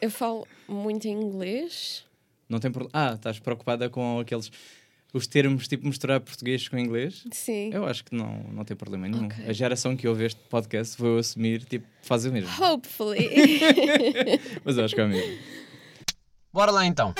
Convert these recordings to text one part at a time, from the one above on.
Eu falo muito inglês. Não tem problema. Ah, estás preocupada com aqueles. Os termos, tipo, misturar português com inglês? Sim. Eu acho que não, não tem problema nenhum. Ok. A geração que ouve este podcast vou assumir, tipo, faz o mesmo. Hopefully. Mas eu acho que é o mesmo. Bora lá então.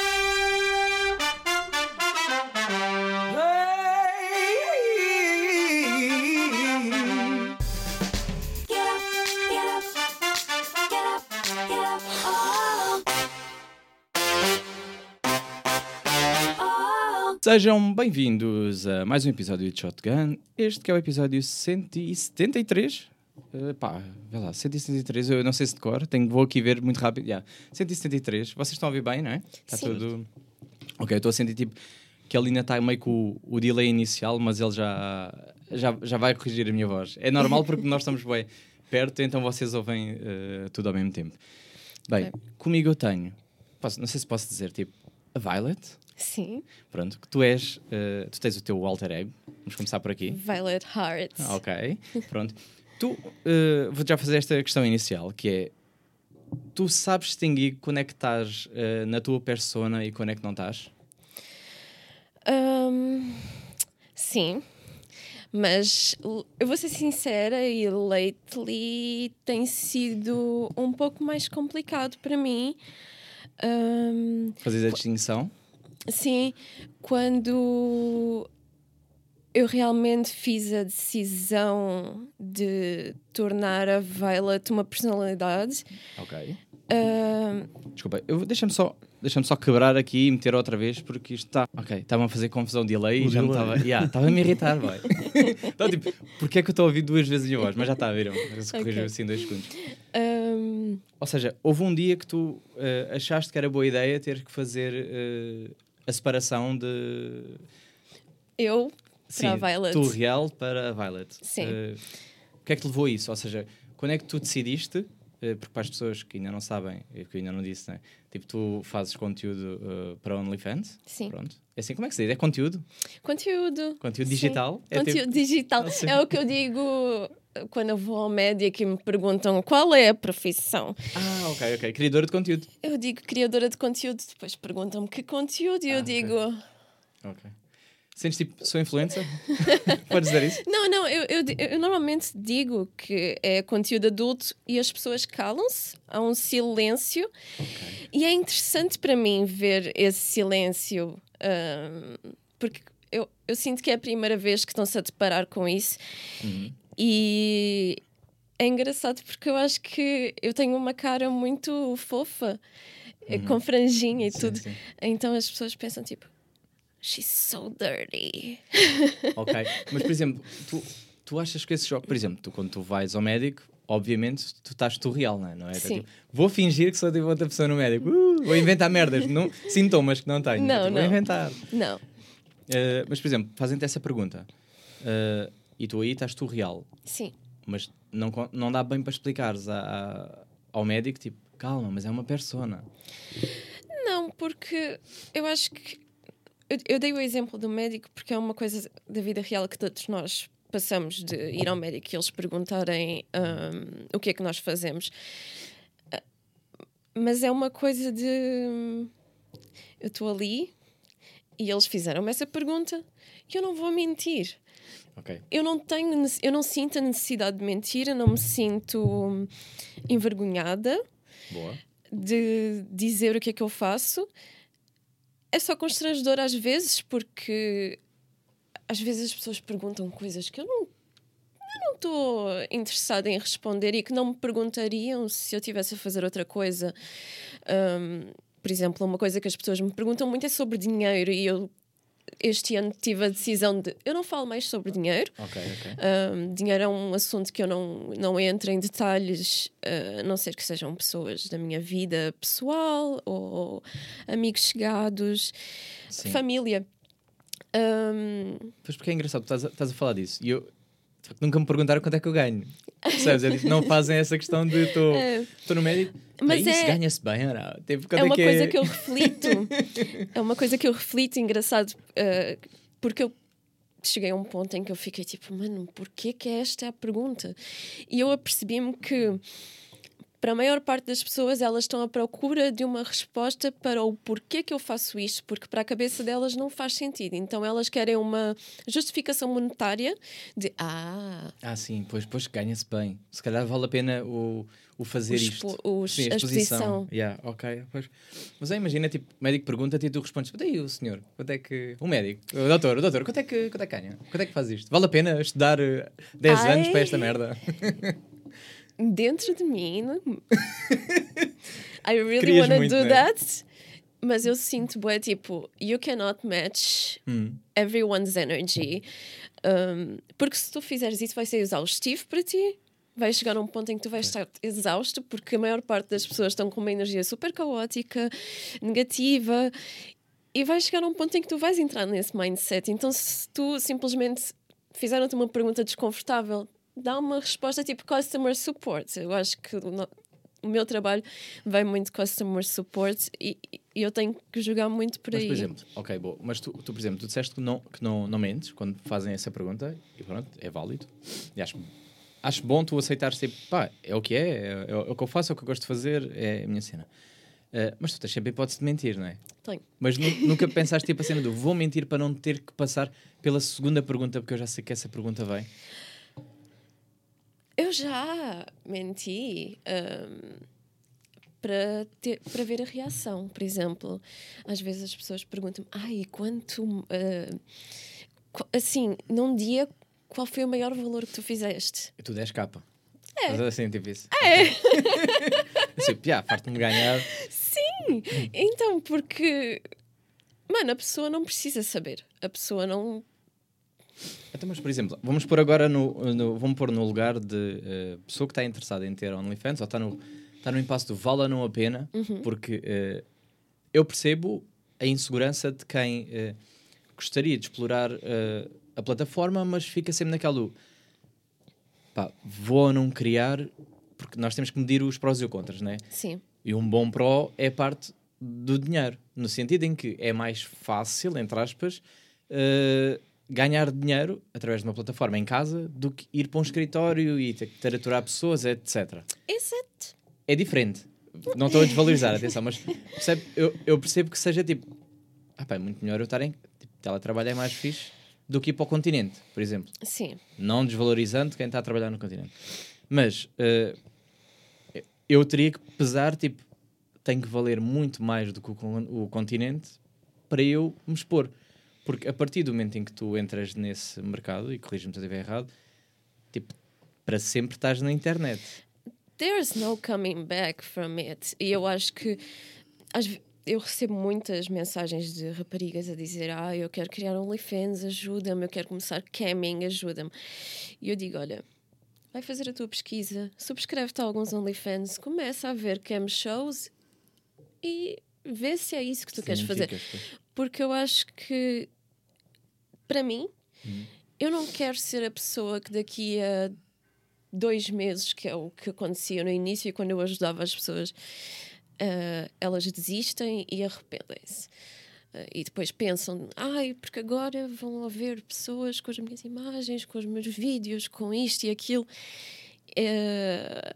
Sejam bem-vindos a mais um episódio de Shotgun. Este que é o episódio 173. Uh, pá, vê lá, 173, eu não sei se de cor, tenho, vou aqui ver muito rápido. Yeah. 173, vocês estão a ouvir bem, não é? Está Sim. tudo. Ok, eu estou a sentir tipo que ele ainda está meio com o, o delay inicial, mas ele já, já, já vai corrigir a minha voz. É normal porque nós estamos bem perto, então vocês ouvem uh, tudo ao mesmo tempo. Bem, Ok. comigo eu tenho, posso- não sei se posso dizer, tipo, a Violet. Sim. Pronto, que tu és, eh, tu tens o teu alter ego. Vamos começar por aqui. Violet Heart. Ah, ok, pronto. Tu, eh, vou já fazer esta questão inicial, que é, tu sabes distinguir quando é que estás eh, na tua persona e quando é que não estás? Ahm, sim. Mas eu vou ser sincera e lately tem sido um pouco mais complicado para mim. Ahm, Fazes a distinção? Sim, quando eu realmente fiz a decisão de tornar a Violet uma personalidade, Ok. ah, Desculpa, deixa-me só, deixa só quebrar aqui e meter outra vez, porque isto está... Ok, estava a fazer confusão de delay e já me delay. estava... Yeah, estava a me irritar, vai. então, tipo, porque é que eu estou a ouvir duas vezes a minha voz? Mas já está, viram? Se corrigiu Ok. assim dois segundos. ah, Ou seja, houve um dia que tu eh, achaste que era boa ideia ter que fazer eh, a separação de. eu Sim, a Violet. Tu real para a Violet. Sim. Eh, o que é que te levou a isso? Ou seja, quando é que tu decidiste? eh, porque para as pessoas que ainda não sabem, e que ainda não disse, né? Tipo, tu fazes conteúdo eh, para OnlyFans. Sim. Pronto. É assim, como é que se diz? É conteúdo? Conteúdo. Conteúdo Sim. digital? É Conteúdo tipo- digital. Ah, sim. É o que eu digo quando eu vou ao médico e me perguntam qual é a profissão. Ah, ok, ok. Criadora de conteúdo. Eu digo criadora de conteúdo, depois perguntam-me que conteúdo e eu Ah, ok. digo. Ok. Sentes tipo, sou influencer? Podes dizer isso? Não, não, eu, eu, eu normalmente digo que é conteúdo adulto e as pessoas calam-se, há um silêncio e é interessante para mim ver esse silêncio ahm, porque eu, eu sinto que é a primeira vez que estão-se a deparar com isso Uhum. E é engraçado porque eu acho que eu tenho uma cara muito fofa, eh, com franjinha e Uhum. Sim, tudo, sim. então as pessoas pensam tipo. She's so dirty. Ok, mas por exemplo, tu, tu achas que esse jogo, por exemplo, tu quando tu vais ao médico, obviamente tu estás tu real, não é? Não é? Sim. Tipo, vou fingir que sou tipo outra pessoa no médico, Uh, vou inventar merdas, não, sintomas que não tenho. Não, Tipo, não. Vou inventar. Não. Eh, mas por exemplo, fazem-te essa pergunta eh, e tu aí estás tu real, Sim. mas não, não dá bem para explicares a- a- ao médico, tipo, calma, mas é uma persona. Não, porque eu acho que. Eu, eu dei o exemplo do médico porque é uma coisa da vida real que todos nós passamos de ir ao médico e eles perguntarem hum, o que é que nós fazemos. Ah, Mas é uma coisa de. Eu estou ali e eles fizeram-me essa pergunta e eu não vou mentir. Ok. Eu não tenho, eu não sinto a necessidade de mentir, eu não me sinto envergonhada Boa. de dizer o que é que eu faço. É só constrangedor às vezes, porque às vezes as pessoas perguntam coisas que eu não eu não estou interessada em responder e que não me perguntariam se eu tivesse a fazer outra coisa. Ahm, por exemplo, uma coisa que as pessoas me perguntam muito é sobre dinheiro e eu este ano tive a decisão de eu não falo mais sobre dinheiro. Ok, ok. Um, dinheiro é um assunto que eu não, não entro em detalhes, uh, a não ser que sejam pessoas da minha vida pessoal ou amigos chegados, Sim. família. Um, Pois porque é engraçado, estás a, estás a falar disso e eu de facto, nunca me perguntaram quanto é que eu ganho. Percebes? Eu não fazem essa questão de estou É. no médico. Mas Mas isso é- ganha-se bem não? Tipo, quanto é uma que coisa que eu reflito. é uma coisa que eu reflito, engraçado, uh, porque eu cheguei a um ponto em que eu fiquei tipo, mano, porquê que esta é a pergunta? E eu apercebi-me que para a maior parte das pessoas, elas estão à procura de uma resposta para o porquê que eu faço isto, porque para a cabeça delas não faz sentido. Então elas querem uma justificação monetária de ah, Ah, sim, pois, pois ganha-se bem. Se calhar vale a pena o, o fazer O isto. o- Sim, a exposição. Yeah, ok, pois. Mas aí imagina, tipo, o médico pergunta-te e tu respondes: daí o senhor, quanto é que. O médico, o doutor, o doutor, quanto é que, quanto é que ganha? Quanto é que faz isto? Vale a pena estudar eh, 10 Ai. anos para esta merda? dentro de mim. não- I really wanna muito, do né? that. Mas eu sinto, bué, tipo, you cannot match Hum. everyone's energy. Um, porque se tu fizeres isso, vai ser exaustivo para ti. Vai chegar a um ponto em que tu vais estar exausto, porque a maior parte das pessoas estão com uma energia super caótica, negativa, e vai chegar a um ponto em que tu vais entrar nesse mindset. Então, se tu simplesmente fizeram-te uma pergunta desconfortável, dá uma resposta tipo customer support. Eu acho que o, no- o meu trabalho vai muito customer support e, e eu tenho que jogar muito por Mas, aí. por exemplo, ok, bom, mas tu, tu, por exemplo, tu disseste que não, que não, não mentes quando fazem essa pergunta e pronto, é válido. E acho, acho bom tu aceitares, tipo, pá, é o que é, é, é o que eu faço, é o que eu gosto de fazer, é a minha cena. Eh, mas tu tens sempre a hipótese de mentir, não é? Tenho. Mas nu- nunca pensaste, tipo, a cena do vou mentir para não ter que passar pela segunda pergunta, porque eu já sei que essa pergunta vem. Eu já menti hum, para, ter, para ver a reação. Por exemplo, às vezes as pessoas perguntam-me: ai, quanto. qu- assim, num dia, qual foi o maior valor que tu fizeste? Tu 10 capa. É. Mas assim, tipo isso. É, Assim, piá, farto-me ganhar. sim! Então, porque. Mano, a pessoa não precisa saber. A pessoa não. Então, mas, por exemplo, vamos pôr agora no, no- vamos pôr no lugar de eh, pessoa que está interessada em ter OnlyFans ou está no, está no impasse do vale ou não a pena, porque eh, eu percebo a insegurança de quem eh, gostaria de explorar a plataforma, mas fica sempre naquela do pá, vou ou não criar, porque nós temos que medir os prós e os contras, né? Sim. E um bom pró é parte do dinheiro, no sentido em que é mais fácil, entre aspas, eh, ganhar dinheiro através de uma plataforma em casa do que ir para um escritório e ter que ter aturar pessoas, etc. Exato. É diferente. Não estou a desvalorizar, atenção, mas percebe, eu, eu percebo que seja tipo, ah, pá, é muito melhor eu estar em tipo, teletrabalho é mais fixe do que ir para o continente, por exemplo Sim. não desvalorizando quem está a trabalhar no continente. Mas eh, eu teria que pesar, tipo, tem que valer muito mais do que o, o continente para eu me expor. Porque a partir do momento em que tu entras nesse mercado, e corrige-me se eu estiver errado, tipo, para sempre estás na internet. There's no coming back from it. E eu acho que eu recebo muitas mensagens de raparigas a dizer: Ah, eu quero criar um OnlyFans, ajuda-me, eu quero começar camming, ajuda-me. E eu digo: Olha, vai fazer a tua pesquisa, subscreve-te a alguns OnlyFans, começa a ver cam shows e vê se é isso que tu queres fazer. Porque eu acho que, para mim, eu não quero ser a pessoa que daqui a dois meses, que é o que acontecia no início, quando eu ajudava as pessoas, ah, elas desistem e arrependem-se. Ah, e depois pensam, ai, porque agora vão haver pessoas com as minhas imagens, com os meus vídeos, com isto e aquilo. Eh,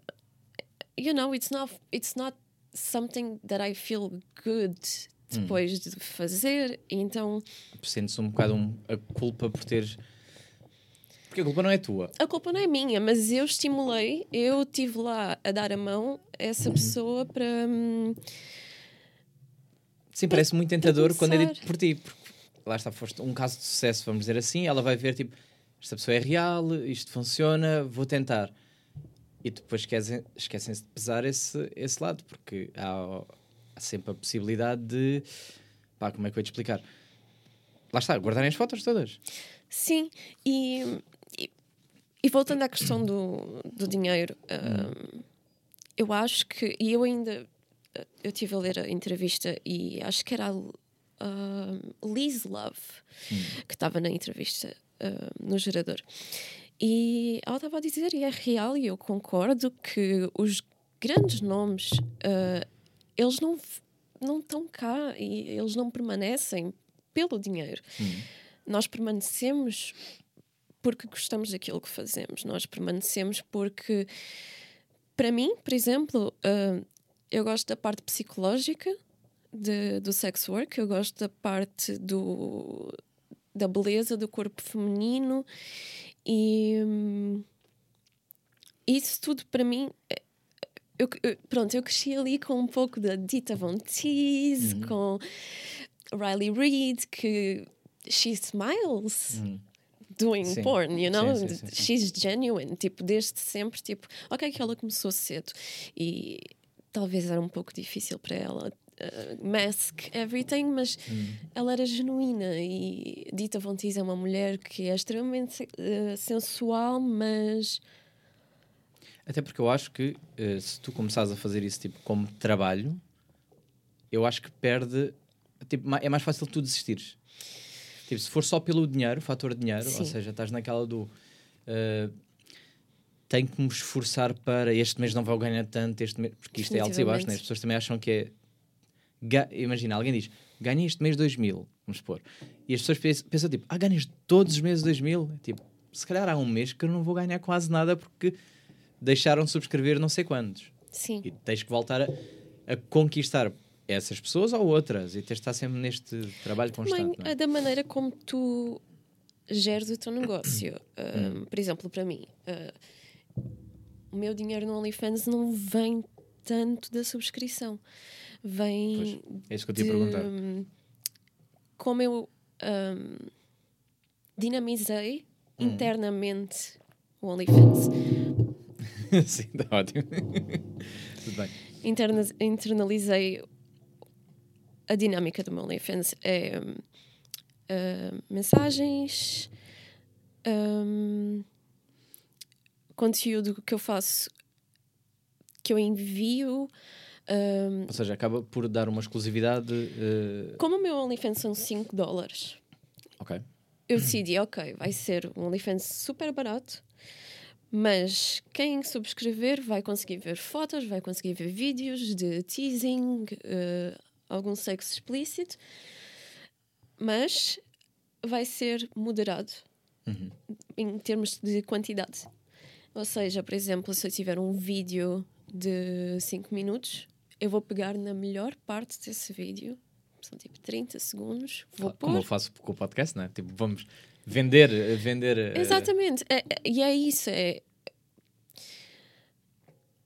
you know, it's not, it's not something that I feel good depois de fazer. Então, Sentes um bocado um- a culpa por teres. Porque a culpa não é tua. a culpa não é minha, mas eu estimulei, eu estive lá a dar a mão a essa pessoa para. hum, Sim, parece muito tentador quando é dito por ti. Porque lá está, foste um caso de sucesso, vamos dizer assim. Ela vai ver, tipo, esta pessoa é real, isto funciona, vou tentar. E depois esquecem- esquecem-se de pesar esse, esse lado, porque há, há sempre a possibilidade de. pá, como é que eu ia te explicar? Lá está, guardarem as fotos todas. Sim, e, e, e voltando à questão do, do dinheiro, hum, eu acho que. E eu ainda. eh, Eu estive a ler a entrevista e acho que era a hum, Liz Love que estava na entrevista hum, no gerador. E ela estava a dizer, e é real, e eu concordo, que os grandes nomes eles não, não estão cá e eles não permanecem pelo dinheiro. Nós permanecemos porque gostamos daquilo que fazemos, nós permanecemos porque para mim, por exemplo, ah, eu gosto da parte psicológica de- do sex work, eu gosto da parte do, da beleza do corpo feminino e hum, isso tudo para mim. Eu, eu- pronto, eu cresci ali com um pouco da Dita Von Teese, com Riley Reid, que she smiles doing Sim. porn, you know? Sim, sim. She's genuine, tipo, desde sempre, tipo, ok que ela começou cedo e talvez era um pouco difícil para ela uh, mask everything, mas Hum. ela era genuína e Dita Von Teese é uma mulher que é extremamente uh, sensual, mas Até porque eu acho que eh, se tu começares a fazer isso tipo como trabalho, eu acho que perde. Tipo, é mais fácil tu desistires. Tipo, se for só pelo dinheiro, fator dinheiro, ou Sim. seja, estás naquela do. eh, tenho que me esforçar para este mês não vou ganhar tanto, este mês, porque isto é altos e baixos, né? as pessoas também acham que é. ga- Imagina, alguém diz, ganhei este mês 2 mil, vamos supor, e as pessoas pensam, pensam tipo, ah, ganhas todos os meses 2 mil? Tipo, se calhar há um mês que eu não vou ganhar quase nada porque deixaram de subscrever não sei quantos. sim. E tens que voltar a, a conquistar essas pessoas ou outras e tens de estar sempre neste trabalho Também constante. é? da maneira como tu geres o teu negócio. Hum. Um, por exemplo, para mim, uh, o meu dinheiro no OnlyFans não vem tanto da subscrição. Vem É isso que eu te ia perguntar. como eu hum, dinamizei Hum. internamente o OnlyFans. Sim, está ótimo. Tudo bem. Interna- internalizei a dinâmica do meu OnlyFans. É ah, mensagens, hum, conteúdo que eu faço, que eu envio. hum, Ou seja, acaba por dar uma exclusividade. eh, como o meu OnlyFans são 5 dólares, ok. eu decidi, ok, vai ser um OnlyFans super barato, mas quem subscrever vai conseguir ver fotos, vai conseguir ver vídeos de teasing, eh, algum sexo explícito, mas vai ser moderado em termos de quantidade. Ou seja, por exemplo, se eu tiver um vídeo de 5 minutos, eu vou pegar na melhor parte desse vídeo, são tipo 30 segundos, vou Como eu pôr faço com o podcast, não é? Tipo, vamos vender. eh, vender eh, Exatamente. É- é- e é isso. É...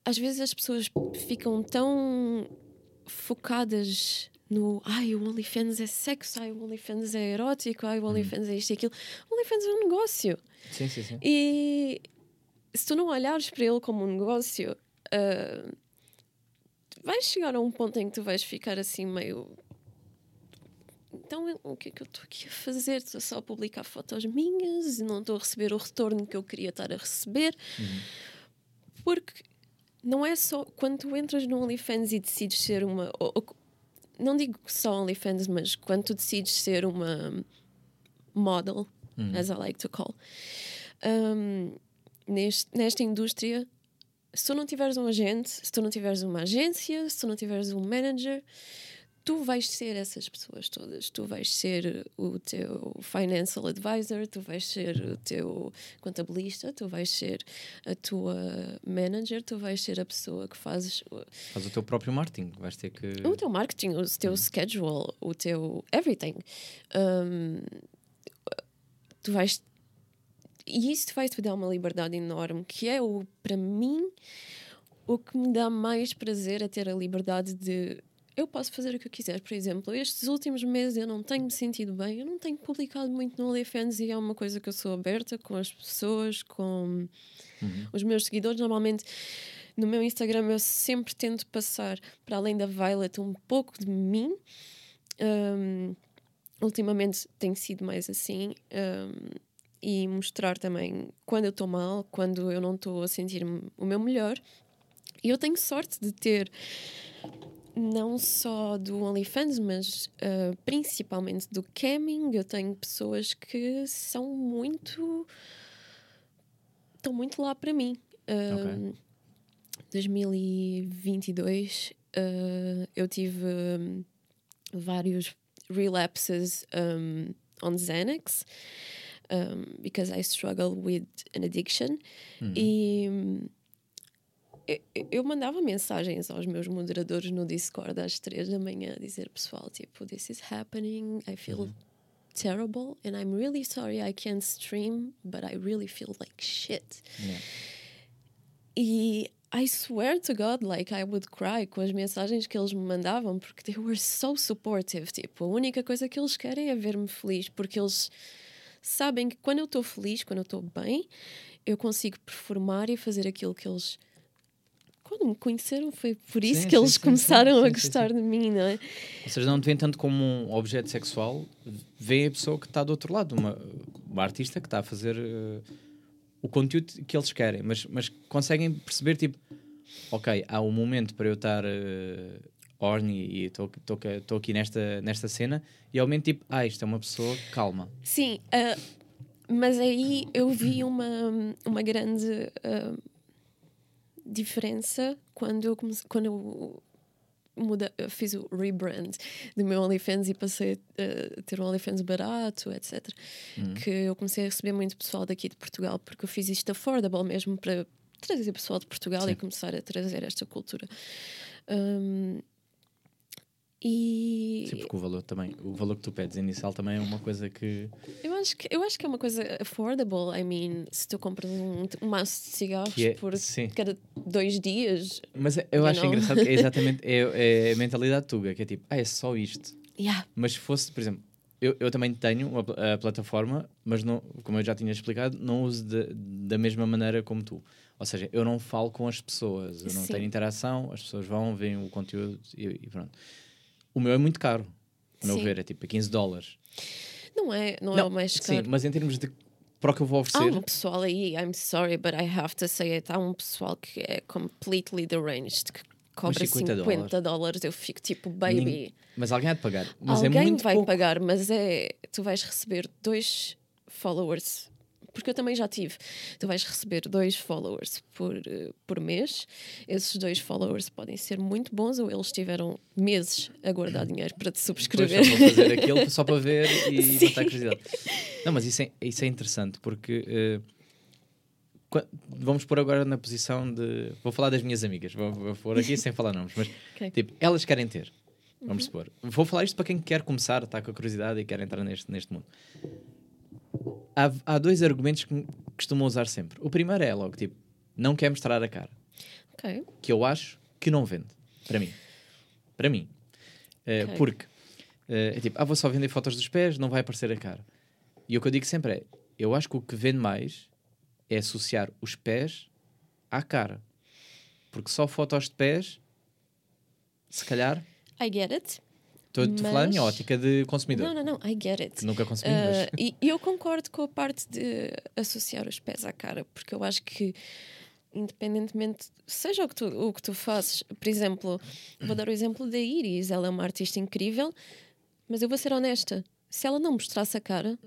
Às vezes as pessoas ficam tão focadas no ai, o OnlyFans é sexo, ai, o OnlyFans é erótico, ai, o OnlyFans é isto e aquilo. O OnlyFans é um negócio. Sim, sim, sim. E se tu não olhares para ele como um negócio, ah, vais chegar a um ponto em que tu vais ficar assim meio. Então, o que é que eu estou aqui a fazer? Estou só a publicar fotos minhas e não estou a receber o retorno que eu queria estar a receber. Porque não é só quando tu entras no OnlyFans e decides ser uma. ou- ou- não digo só OnlyFans, mas quando tu decides ser uma model, as I like to call, um, neste, nesta indústria, se tu não tiveres um agente, se tu não tiveres uma agência, se tu não tiveres um manager, tu vais ser essas pessoas todas. Tu vais ser o teu financial advisor, tu vais ser o teu contabilista, tu vais ser a tua manager, tu vais ser a pessoa que fazes Faz o teu próprio marketing. Vais ter que. o teu marketing, o teu schedule, o teu everything. Um, tu vais. E isso vai te dar uma liberdade enorme, que é o, para mim, o que me dá mais prazer é ter a liberdade de. Eu posso fazer o que eu quiser. Por exemplo, estes últimos meses eu não tenho me sentido bem, eu não tenho publicado muito no OnlyFans e é uma coisa que eu sou aberta com as pessoas, com os meus seguidores. Normalmente no meu Instagram eu sempre tento passar para além da Violet um pouco de mim. Um, ultimamente tem sido mais assim. um, e mostrar também quando eu estou mal, quando eu não estou a sentir-me o meu melhor. E eu tenho sorte de ter não só do OnlyFans, mas uh, principalmente do camming. Eu tenho pessoas que são muito. estão muito lá para mim. Um, 2022 uh, eu tive um, vários relapses um, on Xanax um, because I struggle with an addiction e hum, eu mandava mensagens aos meus moderadores no Discord às três da manhã dizer pessoal, tipo, this is happening, I feel terrible and I'm really sorry I can't stream, but I really feel like shit. Yeah. E I swear to God, like I would cry com as mensagens que eles me mandavam, porque they were so supportive. Tipo, a única coisa que eles querem é ver-me feliz, porque eles sabem que quando eu estou feliz, quando eu estou bem, eu consigo performar e fazer aquilo que eles. Quando me conheceram, foi por isso Sim, que eles sim, começaram sim, a gostar de mim, não é? Ou seja, não te veem tanto como um objeto sexual, veem a pessoa que está do outro lado, uma, uma artista que está a fazer eh, o conteúdo que eles querem, mas, mas conseguem perceber, tipo, ok, há um momento para eu estar uh, horny e estou aqui nesta, nesta cena, e ao momento, tipo, ah, isto é uma pessoa calma. Sim, ah, mas aí eu vi uma, uma grande diferença quando eu, comece- quando eu muda, fiz o rebrand do meu OnlyFans e passei a ter um OnlyFans barato, etc. Que eu comecei a receber muito pessoal daqui de Portugal, porque eu fiz isto affordable mesmo para trazer pessoal de Portugal Sim. e começar a trazer esta cultura. Um, e Sim, porque o valor também, o valor que tu pedes inicial também é uma coisa que. Eu acho, que, eu acho que é uma coisa affordable. I mean, se tu compras um, um maço de cigarros é- por sim. cada dois dias. Mas eu acho know? engraçado que é exatamente é, é a mentalidade tuga, que é tipo, ah, é só isto. Yeah. Mas se fosse, por exemplo, eu, eu também tenho uma a plataforma, mas não, como eu já tinha explicado, não uso de- da mesma maneira como tu. Ou seja, eu não falo com as pessoas, eu não Sim. tenho interação, as pessoas vão, veem o conteúdo e, e pronto. O meu é muito caro, a meu Sim. ver, é tipo 15 dólares. Não é, não, é o mais sim, caro. mas em termos de para o que eu vou Há oferecer, um pessoal aí, I'm sorry, but I have to say it. Há um pessoal que é completely deranged, que cobra 50 50, dólares. Eu fico tipo, baby. mas alguém há de pagar. Mas Alguém é vai pouco. pagar, mas é. Tu vais receber dois followers. Porque eu também já tive. Tu vais receber dois followers por, por mês. Esses dois followers podem ser muito bons ou eles tiveram meses a guardar dinheiro para te subscrever. só para fazer aquilo só para ver e Sim. matar a curiosidade. Não, mas isso é, isso é interessante porque qua- vamos pôr agora na posição de. Vou falar das minhas amigas, vou, vou pôr aqui sem falar nomes, mas Ok. tipo, elas querem ter. Vamos supor. Vou falar isto para quem quer começar, está com a curiosidade e quer entrar neste, neste mundo. Há, há dois argumentos que costumam usar sempre. O primeiro é logo tipo, não quer mostrar a cara Ok. que eu acho que não vende. Para mim. Para mim. Eh, Ok. Porque eh, é tipo, ah, vou só vender fotos dos pés, não vai aparecer a cara. E o que eu digo sempre é: eu acho que o que vende mais é associar os pés à cara. Porque só fotos de pés, se calhar, I get it. Estou a falar Mas- ótica de consumidor. Não, não, não. I get it. Nunca consumi, Uh, mas. e e eu concordo com a parte de associar os pés à cara, porque eu acho que, independentemente, seja o que tu, o que tu fazes, por exemplo, vou dar o exemplo da Iris, ela é uma artista incrível, mas eu vou ser honesta: se ela não mostrasse a cara,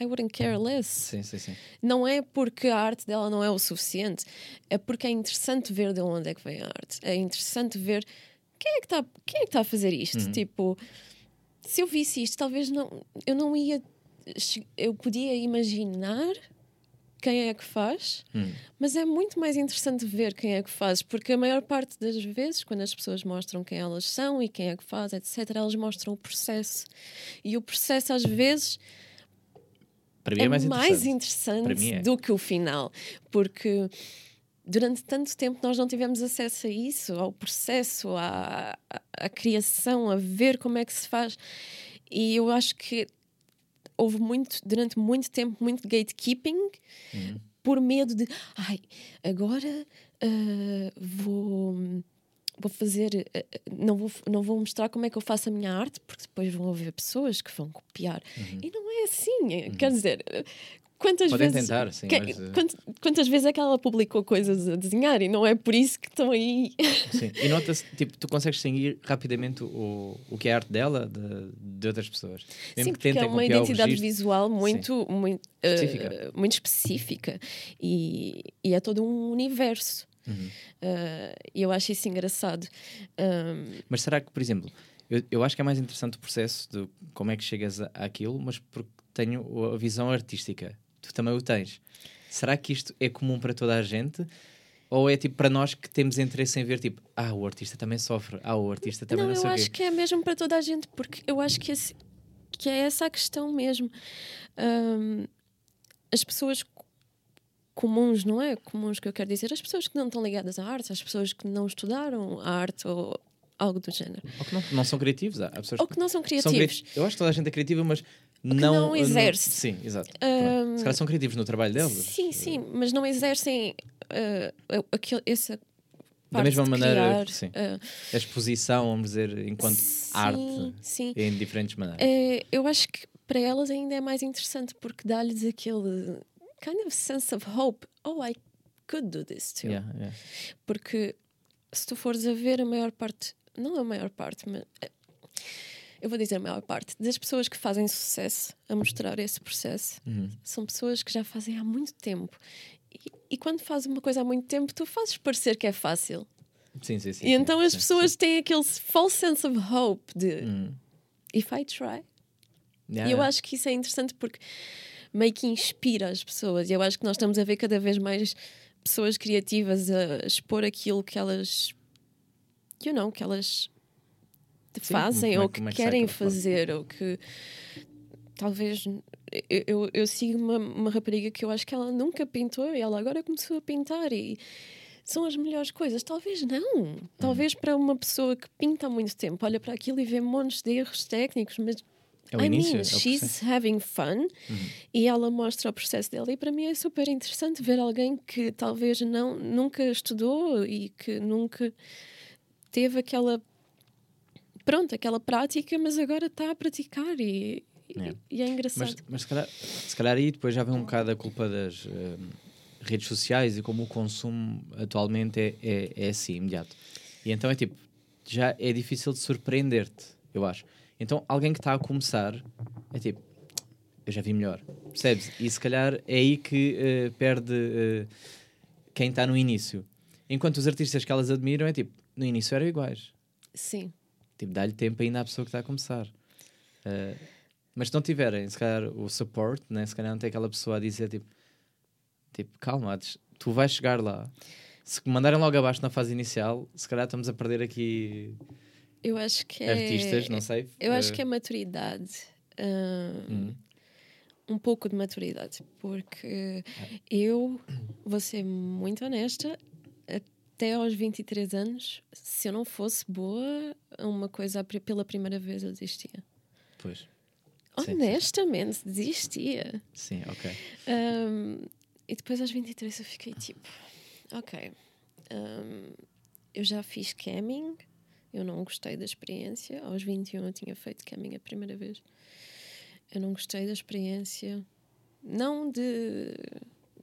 I wouldn't care less. Sim, sim, sim. Não é porque a arte dela não é o suficiente, é porque é interessante ver de onde é que vem a arte. É interessante ver quem é que está quem é que tá a fazer isto. Uhum. Tipo, se eu visse isto, talvez não, eu não ia. Eu podia imaginar quem é que faz, Hum. mas é muito mais interessante ver quem é que faz, porque a maior parte das vezes, quando as pessoas mostram quem elas são e quem é que faz, etc., elas mostram o processo. E o processo, às vezes, Para mim é, mais interessante. interessante Para mim é. do que o final, porque durante tanto tempo nós não tivemos acesso a isso, ao processo, à, à, à criação, a ver como é que se faz. E eu acho que houve muito, durante muito tempo, muito gatekeeping Uhum. por medo de, ai, agora ah, vou. Vou fazer, ah, não vou, não vou mostrar como é que eu faço a minha arte, porque depois vão haver pessoas que vão copiar. E não é assim, quer dizer, quantas Podem vezes. tentar, sim, que- mas, eh, quant- quantas vezes é que ela publicou coisas a desenhar e não é por isso que estão aí. Sim. E nota-se, tipo, tu consegues distinguir rapidamente o, o que é a arte dela de, de outras pessoas. Mesmo Sim, que porque é tentem uma copiar o identidade registro. visual muito, muito, eh, Específica. muito específica e, e é todo um universo. Uhum. Eh, E eu acho isso engraçado. Um, Mas será que, por exemplo, eu, eu acho que é mais interessante o processo de como é que chegas a, àquilo, mas porque tenho a visão artística. Tu também o tens. Será que isto é comum para toda a gente? Ou é tipo para nós que temos interesse em ver, tipo, ah, o artista também sofre, ah, o artista também não, não, eu acho que é mesmo para toda a gente, porque eu acho que, esse- que é essa a questão mesmo. Ahm, as pessoas co- comuns, não é? Comuns que eu quero dizer, as pessoas que não estão ligadas à arte, as pessoas que não estudaram a arte ou algo do género, Ou que não, não são criativos. Há pessoas ou que não são são criativos. cri- Eu acho que toda a gente é criativa, mas não não. exerce. sim, exato. Pronto. Se calhar são criativos no trabalho deles. Sim, sim, mas não exercem aquele, essa Da mesma maneira, criar, sim. ah, A exposição, vamos dizer, enquanto sim, arte, Sim, em diferentes maneiras. É, eu acho que para elas ainda é mais interessante porque dá-lhes aquele kind of sense of hope. Oh, I could do this too. Yeah, yeah. Porque se tu fores a ver a maior parte, não a maior parte, mas eh, eu vou dizer a maior parte das pessoas que fazem sucesso a mostrar esse processo Uhum. são pessoas que já fazem há muito tempo. E, e quando fazes uma coisa há muito tempo, tu fazes parecer que é fácil. Sim, sim, sim. e então sim, as sim, pessoas têm aquele false sense of hope de sim. Uhum. if I try. Yeah, E eu acho que isso é interessante porque meio que inspira as pessoas. E eu acho que nós estamos a ver cada vez mais pessoas criativas a expor aquilo que elas, you know, que elas fazem é ou que- é querem fazer ou que talvez eu, eu, eu sigo uma, uma rapariga que eu acho que ela nunca pintou e ela agora começou a pintar e são as melhores coisas. Talvez não. Uhum. Talvez para uma pessoa que pinta há muito tempo, olha para aquilo e vê montes de erros técnicos, mas É I início. mean, é she's having fun e ela mostra o processo dela e para mim é super interessante ver alguém que talvez não nunca estudou e que nunca teve aquela pronto, aquela prática, mas agora está a praticar e, e- Yeah. e é engraçado. Mas, mas se, calhar, se calhar aí depois já vem um bocado a culpa das eh, redes sociais e como o consumo atualmente é, é, é assim, imediato. E então é tipo, já é difícil de surpreender-te, eu acho. Então alguém que está a começar é tipo, eu já vi melhor, percebes? E se calhar é aí que eh, perde eh, quem está no início. Enquanto os artistas que elas admiram é tipo, no início eram iguais. Sim. Tipo, dá-lhe tempo ainda à pessoa que está a começar. Uh, mas se não tiverem, se calhar, o support, né? se calhar não tem aquela pessoa a dizer tipo, tipo calma, tu vais chegar lá. Se mandarem logo abaixo na fase inicial, se calhar estamos a perder aqui Eu acho que é artistas, não sei. Eu acho Uh, que é maturidade. hum, um pouco de maturidade, porque eu vou ser muito honesta, até aos 23 anos, se eu não fosse boa a uma coisa pela primeira vez, eu desistia. Pois, Sim, sim. Honestamente, desistia. sim, ok. Um, e depois aos 23 eu fiquei tipo, ok, um, eu já fiz camming, eu não gostei da experiência. Aos 21 eu tinha feito camming a primeira vez. Eu não gostei da experiência. Não de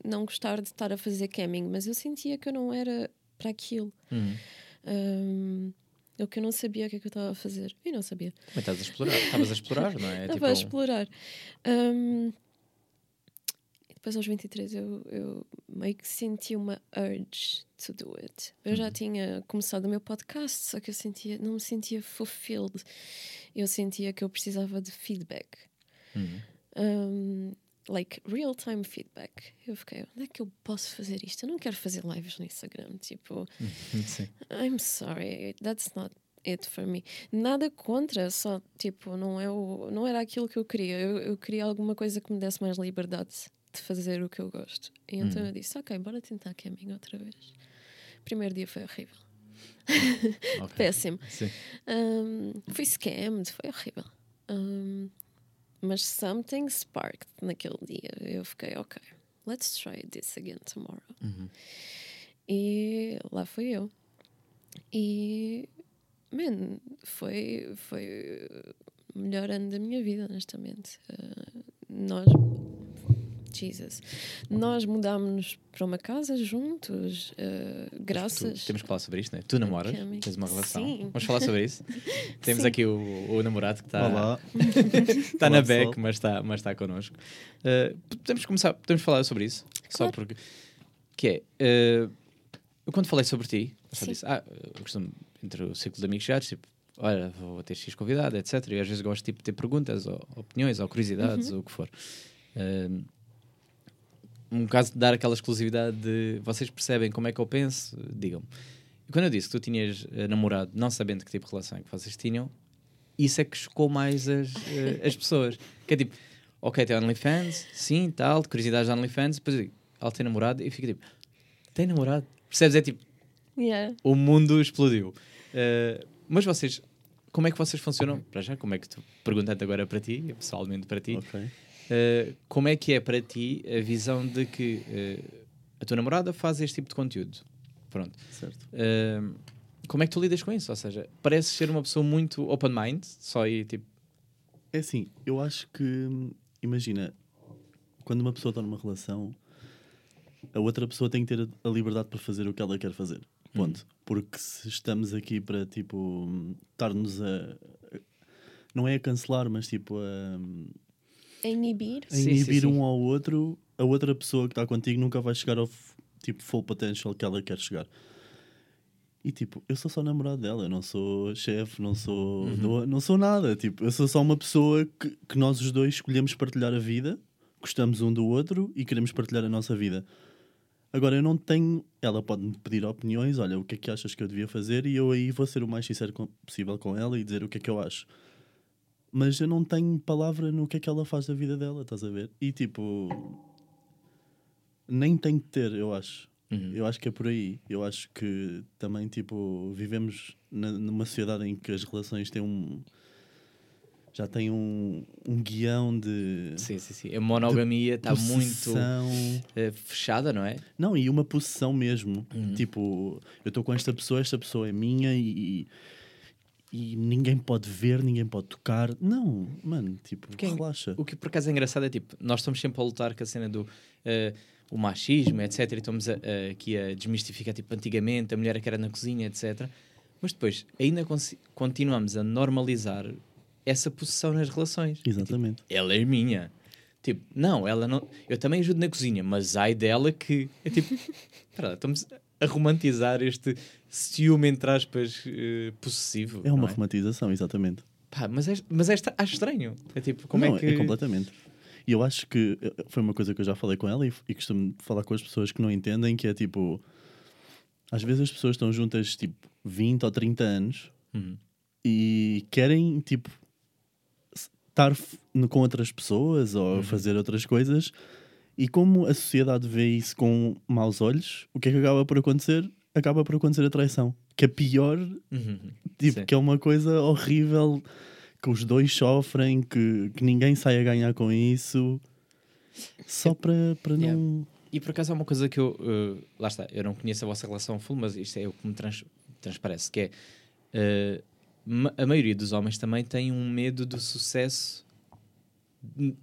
não gostar de estar a fazer camming, mas eu sentia que eu não era para aquilo. Uhum. Um, eu que eu não sabia o que é que eu estava a fazer. E não sabia. Também estás a explorar, estavas a explorar, não é? Estava a explorar. Um, e depois aos 23 eu, eu meio que senti uma urge to do it. Eu já tinha começado o meu podcast, só que eu sentia, não me sentia fulfilled. Eu sentia que eu precisava de feedback. Uhum. Um, like real time feedback. Eu fiquei, onde é que eu posso fazer isto? Eu não quero fazer lives no Instagram. Tipo, Sim. I'm sorry, that's not it for me. Nada contra, só tipo, não, é o, não era aquilo que eu queria. Eu, eu queria alguma coisa que me desse mais liberdade de fazer o que eu gosto. E então Hum. eu disse, ok, bora tentar camming outra vez. Primeiro dia foi horrível. ok. Péssimo. Sim. Um, fui scammed, foi horrível. Um, mas something sparked naquele dia. Eu fiquei, ok, let's try this again tomorrow. Uhum. E lá fui eu. E, man, foi, foi o melhor ano da minha vida, honestamente. Uh, nós, Jesus, nós mudámos-nos para uma casa juntos, uh, Tu- graças. temos que falar sobre isto, não é? Tu namoras, Camming. tens uma relação. Sim. Vamos falar sobre isso. Temos Sim. aqui o, o namorado que está Olá. está na pessoal. mas está mas está connosco. Uh, podemos começar, podemos falar sobre isso, só Claro. porque que é, uh, eu quando falei sobre ti, só disse, ah, eu costumo, entre o ciclo de amigos chegados, tipo, olha, vou ter X convidado, etc. E às vezes gosto tipo, de ter perguntas, ou opiniões, ou curiosidades, Uhum. ou o que for. Um, um caso de dar aquela exclusividade de vocês percebem como é que eu penso, digam-me. E quando eu disse que tu tinhas eh, namorado, não sabendo que tipo de relação é que vocês tinham, isso é que chocou mais as, eh, as pessoas. Que é tipo, ok, tem OnlyFans, sim, tal, de curiosidades de OnlyFans, depois eu digo, ela tem namorado, e fica tipo, tem namorado? Percebes? É tipo, Yeah. o mundo explodiu. Uh, mas vocês, como é que vocês funcionam? Para já, como é que tu, perguntando agora para ti, pessoalmente para ti, Ok. Uh, como é que é para ti a visão de que uh, a tua namorada faz este tipo de conteúdo? Pronto. Certo. Uh, como é que tu lidas com isso? Ou seja, pareces ser uma pessoa muito open mind, só aí tipo, É assim, eu acho que, hum, imagina, quando uma pessoa está numa relação, a outra pessoa tem que ter a- liberdade para fazer o que ela quer fazer. Ponto. Porque se estamos aqui para, tipo, hum, estar-nos a. a- Não é a cancelar, mas tipo a, A inibir. a Sim, sim, inibir sim. um ao outro, a outra pessoa que está contigo nunca vai chegar ao tipo full potential que ela quer chegar. E tipo, eu sou só namorado dela, eu não sou chefe, não sou Uhum. não, não sou nada, tipo, eu sou só uma pessoa que, que nós os dois escolhemos partilhar a vida, gostamos um do outro e queremos partilhar a nossa vida. Agora eu não tenho, ela pode me pedir opiniões, olha, o que é que achas que eu devia fazer e eu aí vou ser o mais sincero com- possível com ela e dizer o que é que eu acho mas eu não tenho palavra no que é que ela faz da vida dela, estás a ver? E tipo, nem tem que ter, eu acho. Uhum. Eu acho que é por aí. Eu acho que também, tipo, vivemos na- numa sociedade em que as relações têm um. já têm um, um guião de. sim, sim, sim. A monogamia está muito uh, fechada, não é? Não, e uma possessão mesmo. Uhum. Tipo, eu estou com esta pessoa, esta pessoa é minha e, e ninguém pode ver, ninguém pode tocar. Não, mano, tipo, Quem- relaxa. O que por acaso é engraçado é tipo, nós estamos sempre a lutar com a cena do eh, o machismo, etc. E estamos a- a- aqui a desmistificar, tipo, antigamente a mulher é que era na cozinha, etc. Mas depois ainda continuamos a normalizar essa posição nas relações. Exatamente. Ela é minha. Tipo, não, ela não. Eu também ajudo na cozinha, mas ai dela que. É tipo, espera lá, estamos a romantizar este ciúme, entre aspas, eh, possessivo. É uma não romantização, exatamente. Pá, mas é, mas é acho estranho. É tipo, como não, é que. completamente. E eu acho que eh, foi uma coisa que eu já falei com ela e, e costumo falar com as pessoas que não entendem, que é tipo, às vezes as pessoas estão juntas tipo 20 ou 30 anos Uhum. e querem tipo estar com outras pessoas ou Uhum. fazer outras coisas e como a sociedade vê isso com maus olhos, o que é que acaba por acontecer? Acaba por acontecer a traição, que é pior Uhum. Tipo, Sim. que é uma coisa horrível que os dois sofrem, que, que ninguém sai a ganhar com isso, só para, para Yeah. não. E por acaso há uma coisa que eu. eh, lá está, eu não conheço a vossa relação full, mas isto é o que me trans- transparece: que é. eh, ma- a maioria dos homens também tem um medo do sucesso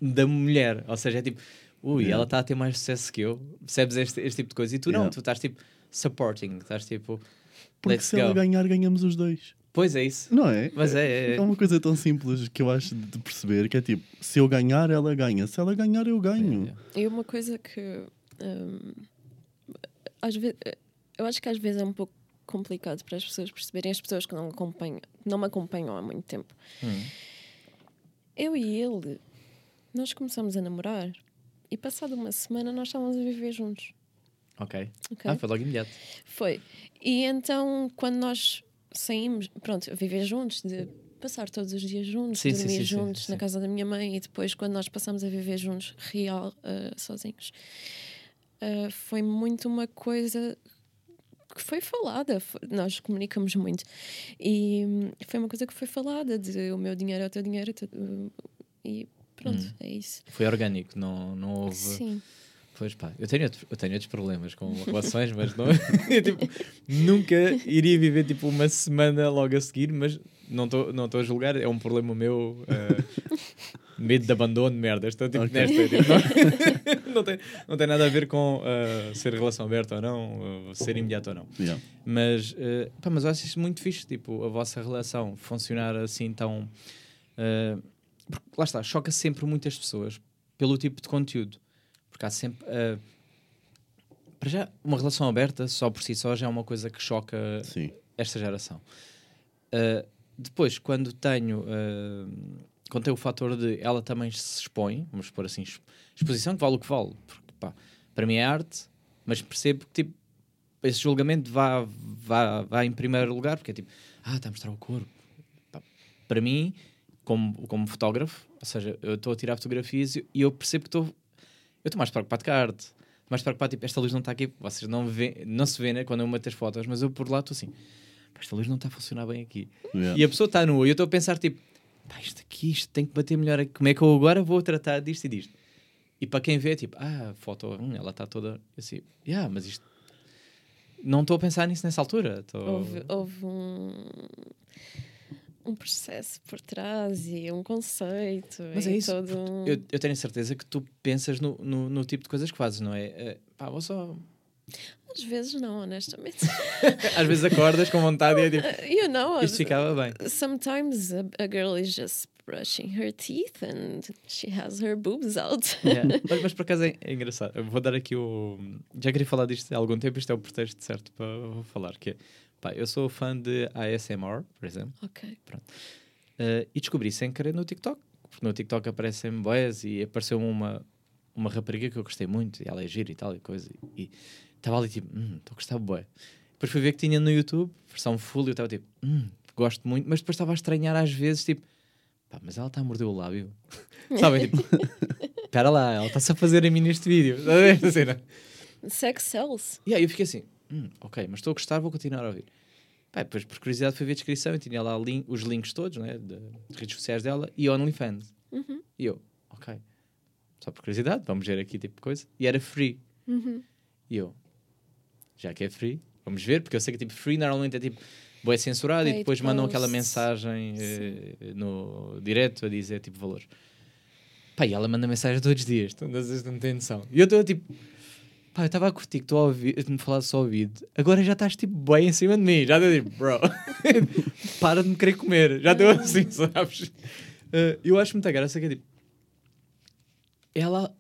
da mulher. Ou seja, é tipo, ui, Yeah. ela está a ter mais sucesso que eu. Percebes este, este tipo de coisa? E tu não, Yeah. tu estás tipo supporting, estás tipo. Porque Let's se ela go. ganhar, ganhamos os dois. Pois é isso. Não é? Mas é. é- É uma coisa tão simples que eu acho de perceber que é tipo, se eu ganhar, ela ganha. Se ela ganhar, eu ganho. é- E uma coisa que hum, às vezes eu acho que às vezes é um pouco complicado para as pessoas perceberem, as pessoas que não acompanham, não me acompanham há muito tempo. Hum. Eu e ele, nós começamos a namorar e passado uma semana nós estávamos a viver juntos. Ok. ok? Ah, foi logo imediato. Foi. E então, quando nós saímos, pronto, a viver juntos, de passar todos os dias juntos, Sim, dormir sim, sim, juntos na casa da minha mãe e depois, quando nós passamos a viver juntos, real, ah, sozinhos, ah, foi muito uma coisa que foi falada. Foi- nós comunicamos muito. E hum, foi uma coisa que foi falada: de o meu dinheiro é o teu dinheiro. uh, e pronto, Hum. é isso. Foi orgânico, não, não houve. Sim. Pois pá, eu tenho, outro- eu tenho outros problemas com relações, mas não, eu, tipo, nunca iria viver tipo uma semana logo a seguir, mas não estou não tô a julgar, é um problema meu. eh, medo de abandono, merda. Estou tipo Ok. nesta. tipo, não, não tem, não tem nada a ver com eh, ser relação aberta ou não, eh, ser imediato ou não. Yeah. Mas, eh, pá, mas eu acho isso muito fixe, tipo, a vossa relação funcionar assim tão. porque, lá está, choca sempre muitas pessoas pelo tipo de conteúdo. Porque há sempre. eh, para já, uma relação aberta só por si só já é uma coisa que choca Sim. esta geração. Uh, depois, quando tenho, uh, quando tem o fator de ela também se expõe, vamos pôr assim, exp- exposição que vale o que vale. Porque, pá, para mim é arte, mas percebo que tipo, esse julgamento vá, vá, vá em primeiro lugar, porque é tipo, ah, está a mostrar o corpo. Pá, para mim, como, como fotógrafo, ou seja, eu estou a tirar fotografias e e eu percebo que estou. Eu estou mais preocupado com a arte. Estou mais preocupado, tipo, esta luz não está aqui. Vocês não, vê, não se vê, né, quando eu meto as fotos, mas eu por lá estou assim, "Pá, esta luz não está a funcionar bem aqui. Yeah. E a pessoa está nua e eu estou a pensar, tipo, pá, isto aqui, isto tem que bater melhor aqui. Como é que eu agora vou tratar disto e disto? E para quem vê, tipo, ah, a foto, hum, ela está toda assim, yeah, mas isto. Não estou a pensar nisso nessa altura. Estou... Houve, houve um, um processo por trás e um conceito. Mas é isso. Todo. Eu, eu tenho certeza que tu pensas no, no, no tipo de coisas que fazes, não é? Eh, pá, vou só. Às vezes não, honestamente. Às vezes acordas com vontade e é tipo, you know, isto ficava bem. sometimes a, a girl is just brushing her teeth and she has her boobs out. Yeah. Mas, mas por acaso é, é engraçado. Eu vou dar aqui o. Já queria falar disto há algum tempo, isto é o pretexto certo para falar. Que é, pá, eu sou fã de ASMR, por exemplo, ok. eh, e descobri sem querer no TikTok. Porque no TikTok aparecem boés e apareceu uma, uma rapariga que eu gostei muito, e ela é gira e tal e coisa. E estava ali tipo, hum, estou a gostar bué. Depois fui ver que tinha no YouTube, versão full, e eu estava tipo, hum, gosto muito, mas depois estava a estranhar às vezes, tipo, pá, mas ela está a morder o lábio. Sabem, tipo, espera lá, ela está-se a fazer a mim neste vídeo. Sex sells. E aí eu fiquei assim, hum, ok, mas estou a gostar, vou continuar a ouvir. Pá, depois por curiosidade fui ver a descrição e tinha lá lin- os links todos, né, de, de redes sociais dela e OnlyFans. Uhum. E eu, ok, só por curiosidade, vamos ver aqui tipo coisa. E era free. Uhum. E eu, já que é free, vamos ver, porque eu sei que tipo free normalmente é tipo, boé censurado e Paid depois mandam aquela posts. mensagem eh, no direto a dizer tipo valor. Pá, e ela manda mensagem todos os dias, tu não, vocês não têm noção. E eu estou tipo, pá, eu estava a curtir que tu me falar só ouvido, agora já estás tipo bem em cima de mim, já estou tipo, bro, para de me querer comer, já estou assim, sabes? Eh, eu acho muita graça que é tipo, ela,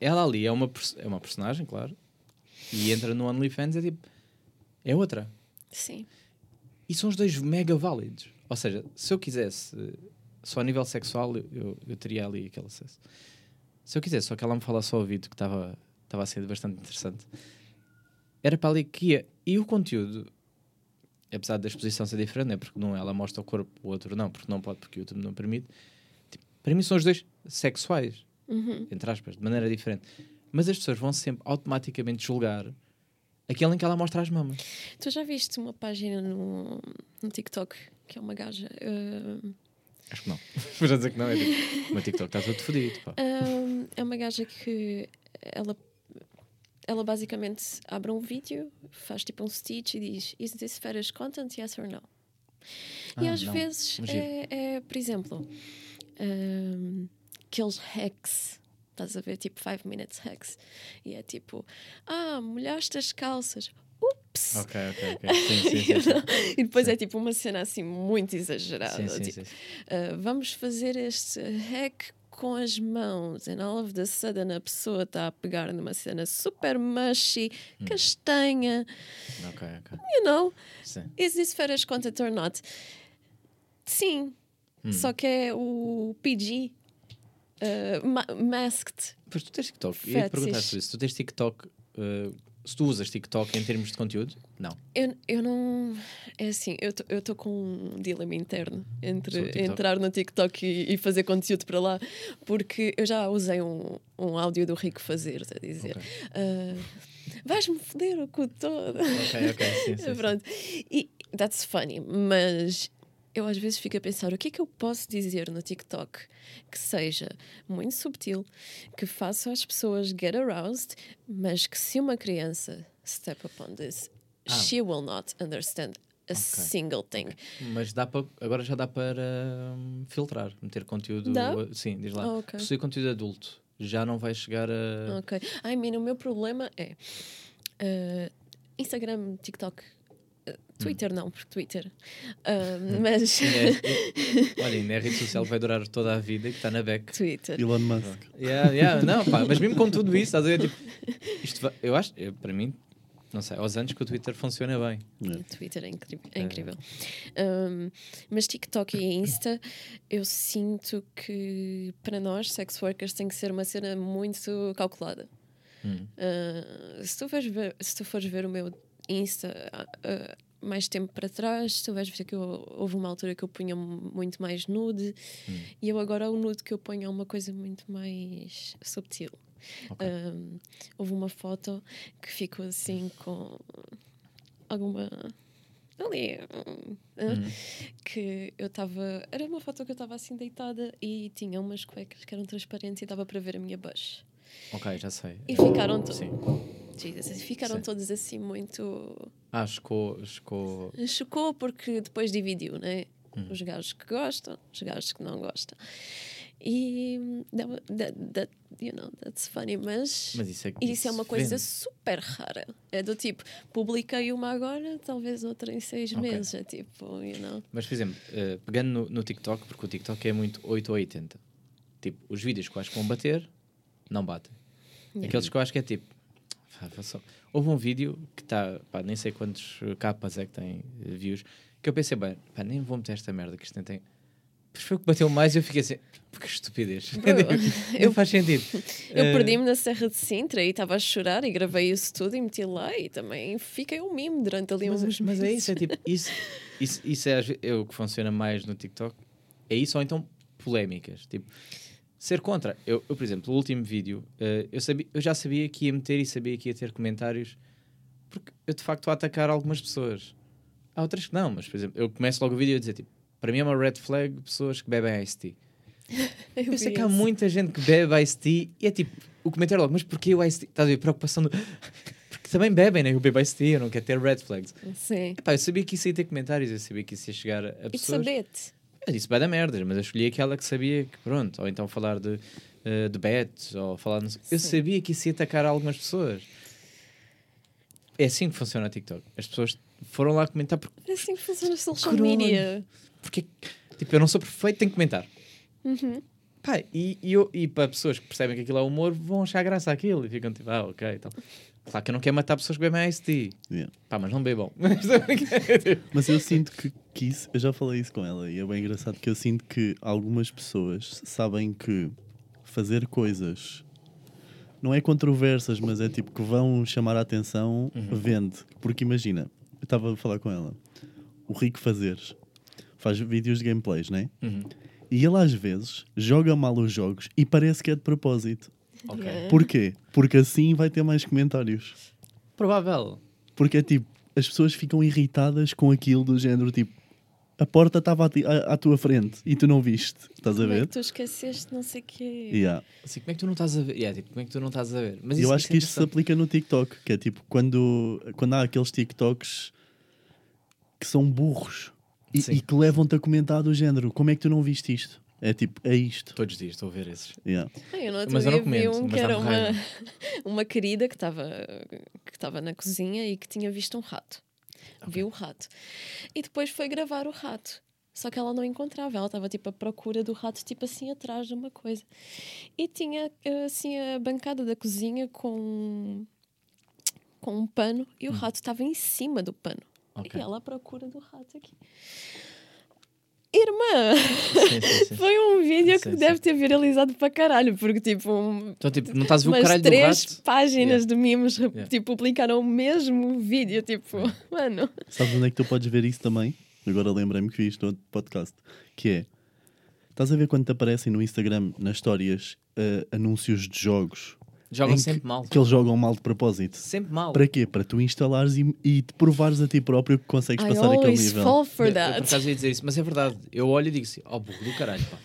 ela ali é uma, é uma personagem, claro, e entra no OnlyFans é tipo, é outra. Sim. E são os dois mega válidos. Ou seja, se eu quisesse só a nível sexual, eu, eu, eu teria ali aquele acesso. Se eu quisesse só que ela me falasse ao ouvido, que estava estava a ser bastante interessante, era para ali que ia. E o conteúdo, apesar da exposição ser diferente, né? porque não ela mostra o corpo, o outro não, porque não pode, porque o YouTube não permite. Tipo, para mim são os dois sexuais, Uhum. entre aspas, de maneira diferente. Mas as pessoas vão sempre automaticamente julgar aquele em que ela mostra as mamas. Tu já viste uma página no, no TikTok que é uma gaja? uh, Acho que não. Mas já dizer que não, é tipo, o meu TikTok está todo fodido. Um, é uma gaja que ela, ela basicamente abre um vídeo, faz tipo um stitch e diz: Is this fetish content? Yes or no? e Ah, às não. vezes é, é, por exemplo, um, aqueles hacks. Estás a ver, tipo 5 minutes hacks. E é tipo, ah, molhaste as calças. Ups! Ok, ok, ok. Sim, sim, sim. E depois é tipo uma cena assim muito exagerada. tipo, uh, vamos fazer este hack com as mãos. And all of the sudden a pessoa está a pegar numa cena super mushy, Hum. castanha. Ok, ok. You know, Sim. is this fetish content or not? Sim. Hum. Só que é o PG. uh, ma- masked. Pois tu tens TikTok. Eu ia te perguntar Fetish. sobre isso. Tu tens TikTok. uh, se tu usas TikTok em termos de conteúdo? Não. Eu, eu não. É assim, eu estou com um dilema interno entre entrar no TikTok e, e fazer conteúdo para lá, porque eu já usei um, um áudio do Rico Fazer, a dizer: Ok. ah, vais-me foder o cu todo. Ok, ok. Sim, sim, sim. Pronto. E that's funny, mas eu às vezes fico a pensar o que é que eu posso dizer no TikTok que seja muito subtil, que faça as pessoas get aroused, mas que se uma criança step upon this, Ah. she will not understand a single thing. Mas dá para. Agora já dá para hum, filtrar, meter conteúdo. Dá? Sim, diz lá. Ah, ok. Possui conteúdo adulto. Já não vai chegar a. Ok. I mean, o meu problema é uh, Instagram, TikTok. Uh, Twitter não, porque Twitter. Uh, mas é- olha, ainda é a rede social que vai durar toda a vida e que está na beck. Twitter. Elon Musk. Yeah, yeah, não, pá, mas mesmo com tudo isso, estás a ver? Tipo, isto vai- eu acho, eu, para mim, não sei, aos anos que o Twitter funciona bem. O Twitter é incrível. É incrível. Um, mas TikTok e Insta, eu sinto que para nós, sex workers, tem que ser uma cena muito calculada. Hum. Ah, se, tu fores ver, se tu fores ver o meu Insta ah, mais tempo para trás, tu vais ver que eu- houve uma altura que eu punha muito mais nude Hum. e eu agora o nude que eu ponho é uma coisa muito mais subtil. Ok. Um, houve uma foto que ficou assim com alguma. Ali. um, uh, Que eu estava. Era uma foto que eu estava assim deitada e tinha umas cuecas que eram transparentes e dava para ver a minha bush. Ok, já sei. E ficaram, to Sim. Jesus, e ficaram Sim. todos assim muito. Ah, chocou, chocou. Chocou porque depois dividiu, né? Hum. Os gajos que gostam, os gajos que não gostam. E. That, that, that, you know, that's funny, mas. Mas isso é E isso é uma coisa vende. super rara. É do tipo, publiquei uma agora, talvez outra em seis Ok. meses. É tipo, you know. Mas, por exemplo, eh, pegando no, no TikTok, porque o TikTok é muito 8 ou 80. Tipo, os vídeos que eu acho que vão bater, não batem. Aqueles que eu acho que é tipo. Vá só- Houve um vídeo que está, nem sei quantos capas é que tem eh, views, que eu pensei, bem, pá, nem vou meter esta merda que isto nem tem. Depois foi o que bateu mais e eu fiquei assim, que estupidez. eu- não faz sentido. Eu Eh, perdi-me na Serra de Sintra e estava a chorar e gravei isso tudo e meti lá e também fiquei um mimo durante ali Mas, uns mas é isso, é tipo, isso, isso, isso é, é o que funciona mais no TikTok. É isso ou então polémicas. Tipo, ser contra. Eu, eu, por exemplo, o último vídeo, eh, eu, sabia, eu já sabia que ia meter e sabia que ia ter comentários, porque eu de facto a atacar algumas pessoas. Há outras que não, mas por exemplo, eu começo logo o vídeo a dizer tipo, para mim é uma red flag pessoas que bebem Ice Tea. Eu Eu sei que há muita gente que bebe Ice Tea e é tipo, o comentário logo, mas porquê o Ice Tea? Estás a ver? Preocupação do. Porque também bebem, né? Eu bebo Ice Tea, eu não quero ter red flags. Sim. Epá, eu sabia que isso ia ter comentários, eu sabia que isso ia chegar a It's a pessoas. bit. Eu disse vai dar merdas, mas eu escolhi aquela que sabia que pronto, ou então falar de, eh, de bets, ou falar. Eu sabia que isso ia atacar algumas pessoas. É assim que funciona o TikTok. As pessoas foram lá comentar porque, É assim que funciona a social media. porque tipo, eu não sou perfeito, tenho que comentar. Uhum. Pá, e, e, eu- e para pessoas que percebem que aquilo é humor, vão achar graça àquilo e ficam tipo, ah, ok, então. Claro que eu não quero matar pessoas que bebem. Yeah. Pá, mas não bebam. Mas eu sinto que, que isso, eu já falei isso com ela e é bem engraçado que eu sinto que algumas pessoas sabem que fazer coisas não é controversas, mas é tipo que vão chamar a atenção, vende. Porque imagina, eu estava a falar com ela, o Rico Fazeres faz vídeos de gameplays, né? Uhum. E ele às vezes joga mal os jogos e parece que é de propósito. Ok. Yeah. Porquê? Porque assim vai ter mais comentários. Provável. Porque é tipo, as pessoas ficam irritadas com aquilo do género tipo, a porta estava à, tua frente e tu não viste. Estás a Como é ver? que tu esqueceste não sei o quê? Yeah. Assim, como é que tu não estás a ver? Yeah, tipo, como é que tu não estás a ver? Mas eu isso- acho isso que é isto se aplica no TikTok, que é tipo quando, quando há aqueles TikToks que são burros e, e que levam-te a comentar do género, como é que tu não viste isto? É tipo, é isto. Todos os dias estou a ver esses. Yeah. Ah, eu outro Mas eu não comento, um que era uma, uma querida que estava que estava na cozinha e que tinha visto um rato. Viu o rato. E depois foi gravar o rato. Só que ela não encontrava, ela estava tipo à procura do rato, tipo assim atrás de uma coisa. E tinha assim a bancada da cozinha com, com um pano e o rato estava em cima do pano. Hum. Ok. E ela à procura do rato aqui. Irmã! Sim, sim, sim. Foi um vídeo que Sim, deve ter viralizado para caralho, porque tipo, um- Então, tipo, não estás a ver o umas caralho do três rato? páginas Yeah. de memes Yeah. tipo, publicaram o mesmo vídeo, tipo, mano. Sabes onde é que tu podes ver isso também? Agora lembrei-me que vi isto no outro podcast. Que é, estás a ver quando te aparecem no Instagram, nas histórias, eh, anúncios de jogos Jogam em que- sempre mal. que eles jogam mal de propósito? Sempre mal. Para quê? Para tu instalares e, e te provares a ti próprio que consegues I passar aquele nível. fall for Eu, eu, por that. acaso ia dizer isso, mas é verdade. Eu olho e digo assim: ó burro do caralho, pá.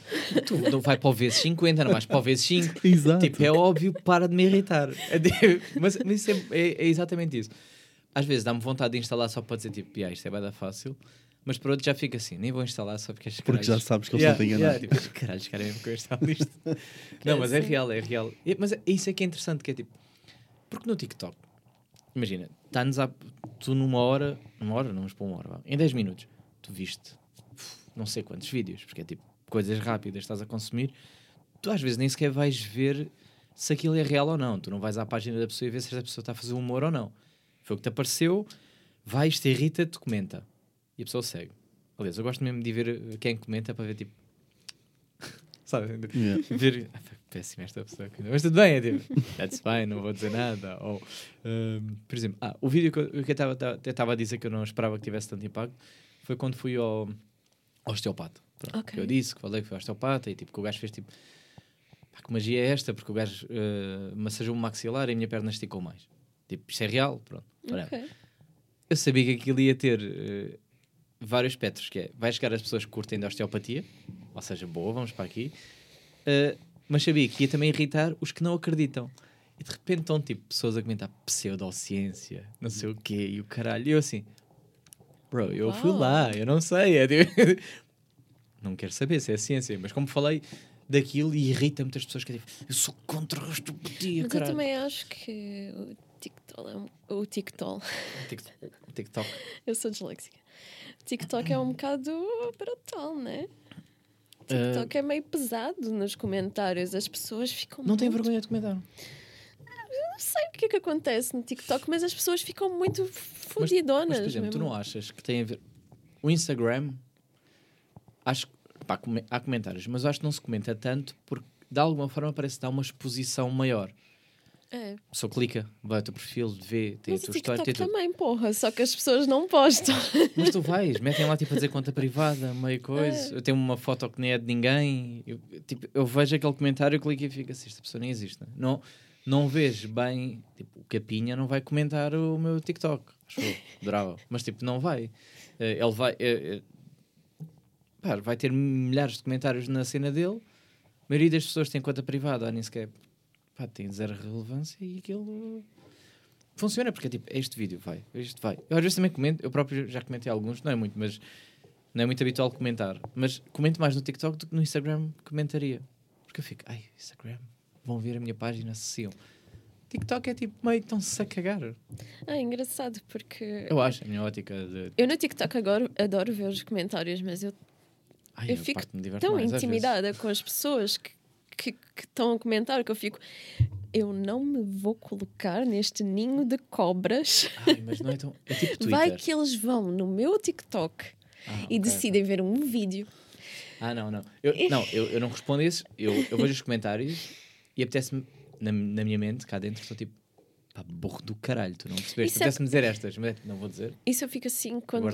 Tu não vai para o vezes 50, não vais para o vezes 5. Exato. Tipo, é óbvio, para de me irritar. É mas, mas é, é- é exatamente isso. Às vezes dá-me vontade de instalar só para dizer tipo, "Ya, isto é bada fácil. Mas por outro já fica assim, nem vou instalar só porque Porque já sabes que eles Yeah, a enganar. yeah, tipo, "Estes caralhos querem mesmo que eu instale isto. não, mas é real, é real. E- Mas é, isso é que é interessante, que é tipo, porque no TikTok, imagina, está-nos a. Tu numa hora, numa hora, não, mas para uma hora, vá, em 10 minutos, tu viste não sei quantos vídeos, porque é tipo coisas rápidas, estás a consumir, tu às vezes nem sequer vais ver se aquilo é real ou não. Tu não vais à página da pessoa e ver se essa pessoa está a fazer humor ou não. Foi o que te apareceu, vais, te irrita, te comenta. E a pessoa segue. Aliás, eu gosto mesmo de ver eh, quem comenta para ver tipo. Sabe? Yeah. Ver. ah, péssima esta pessoa. Mas tudo bem, é tipo, that's fine, não vou dizer nada. Ou, ahm, por exemplo, ah, o vídeo que eu estava- até estava a dizer que eu não esperava que tivesse tanto impacto foi quando fui ao, ao osteopata. Pronto, Ok. que Eu disse que falei que fui ao osteopata e tipo, que o gajo fez tipo, pá, que magia é esta? Porque o gajo uh, massageou o maxilar e a minha perna esticou mais. Tipo, isto é real, pronto. whatever. Ok. Eu sabia que aquilo ia ter eh, vários espectros, que é, vai chegar as pessoas que curtem da osteopatia, ou seja, boa, vamos para aqui, eh, mas sabia que ia também irritar os que não acreditam. E de repente estão tipo pessoas a comentar pseudociência, não sei o quê, e o caralho. E eu assim, bro, eu fui Uau. lá, eu não sei. É, tipo, não quero saber se é ciência, mas como falei daquilo e irrita muitas pessoas que é tipo, eu sou contra a osteopatia, Mas eu caralho. também acho que o TikTok é um, o TikTok. TikTok. TikTok. Eu sou disléxica. TikTok é um bocado brutal, né? O TikTok é meio pesado nos comentários. As pessoas ficam. não tem muito- vergonha de comentar. Não sei o que é que acontece no TikTok, mas as pessoas ficam muito Mas, fodidonas. mas, por exemplo, tu mesmo. não achas que tem a ver. O Instagram, acho que pá, há comentários, mas eu acho que não se comenta tanto porque de alguma forma parece dar uma exposição maior. É. A pessoa clica, vai ao teu perfil, vê, tem Mas a tua história, tem tudo. também, porra. Só que as pessoas não postam. Mas tu vais, metem lá tipo a dizer conta privada, meio É. coisa. Eu tenho uma foto que nem é de ninguém. Eu, tipo, eu vejo aquele comentário, eu clico e fico assim: esta pessoa nem existe. né? Não, não vejo bem. Tipo, o Capinha não vai comentar o meu TikTok. Acho adorava. Mas tipo, não vai. Eh, ele vai. eh, eh, pá, vai ter milhares de comentários na cena dele. A maioria das pessoas tem conta privada, nem sequer. Pá, tem zero relevância e aquilo. Funciona porque é tipo, este vídeo vai, este vai. Eu às vezes também comento, eu próprio já comentei alguns, não é muito, mas não é muito habitual comentar. Mas comento mais no TikTok do que no Instagram comentaria. Porque eu fico, ai, Instagram, vão ver a minha página, associam. TikTok é tipo meio tão-se a cagar. Ah, é engraçado porque. Eu acho, a minha ótica de. Eu no TikTok agora adoro ver os comentários, mas eu Ai, Eu fico tão mais, intimidada com as pessoas que, que, que estão a comentar que eu fico. Eu não me vou colocar neste ninho de cobras. Ai, mas não é tão. É tipo. Vai que eles vão no meu TikTok Ah, e ok, ok. decidem ver um vídeo. Ah, não, não. Eu, não, eu, eu não respondo esses. Eu, eu vejo os comentários e apetece-me, na, na minha mente, cá dentro, estou tipo, pá, burro do caralho, tu não percebeste. Isso é- Apetece-me dizer estas, mas é não vou dizer. Isso eu fico assim quando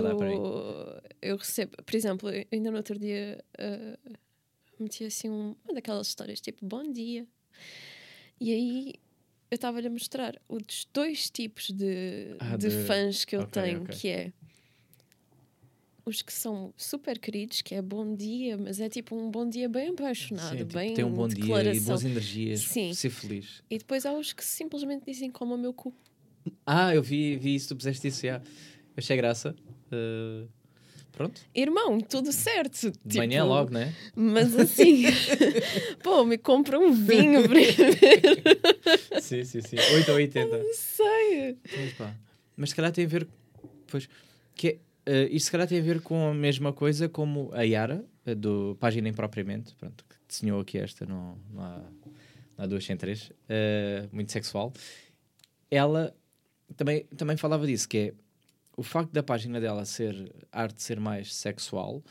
eu recebo. Por exemplo, ainda no outro dia ah, meti assim um- uma daquelas histórias tipo bom dia. E aí eu estava-lhe a mostrar os dois tipos de, Ah, de de- fãs que eu ok, tenho, ok. que é os que são super queridos, que é bom dia, mas é tipo um bom dia bem apaixonado, Sim, tipo, bem tem um bom dia e boas energias, Sim. ser feliz. E depois há os que simplesmente dizem como o meu cu. Ah, eu vi, vi isso, tu puseste isso já. Eu achei graça. Uh, pronto, Irmão, tudo certo. de manhã tipo, logo, né? Mas assim, pô, me compra um vinho primeiro. sim, sim, sim. 8 ou 80. Não sei. Mas, mas se calhar tem a ver. Pois, que eh, isto se calhar tem a ver com a mesma coisa como a Yara, eh, do Página Impropriamente, pronto, que desenhou aqui esta, não, não, há, não há duas sem três, eh, muito sexual. Ela também, também falava disso, que é o facto da página dela ser arte ser mais sexual,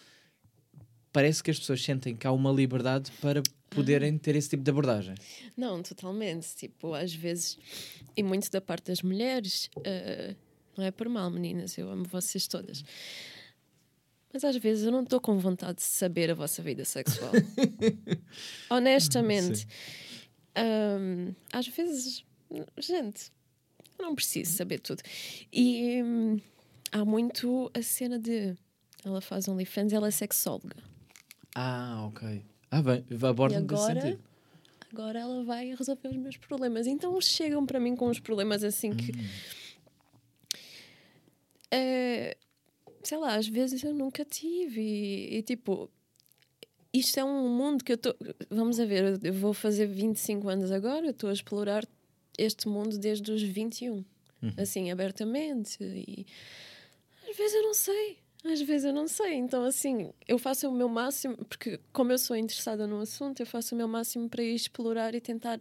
parece que as pessoas sentem que há uma liberdade para poderem ter esse tipo de abordagem. Não, totalmente. Tipo, às vezes, e muito da parte das mulheres, eh, não é por mal, meninas, eu amo vocês todas. Mas às vezes eu não estou com vontade de saber a vossa vida sexual. Honestamente. Ahm, às vezes, gente, eu não preciso saber tudo. E hum, há muito a cena de. Ela faz OnlyFans, ela é sexóloga. Ah, ok. Ah, bem, desse agora, sentido. agora ela vai resolver os meus problemas. Então chegam para mim com uns problemas assim que. eh, sei lá, às vezes eu nunca tive. E, e, tipo, isto é um mundo que eu estou. Vamos a ver, eu- vou fazer 25 anos agora, eu estou a explorar este mundo desde os 21, assim, abertamente. E às vezes eu não sei. Às vezes eu não sei. Então, assim, eu faço o meu máximo, porque como eu sou interessada no assunto, eu faço o meu máximo para ir explorar e tentar,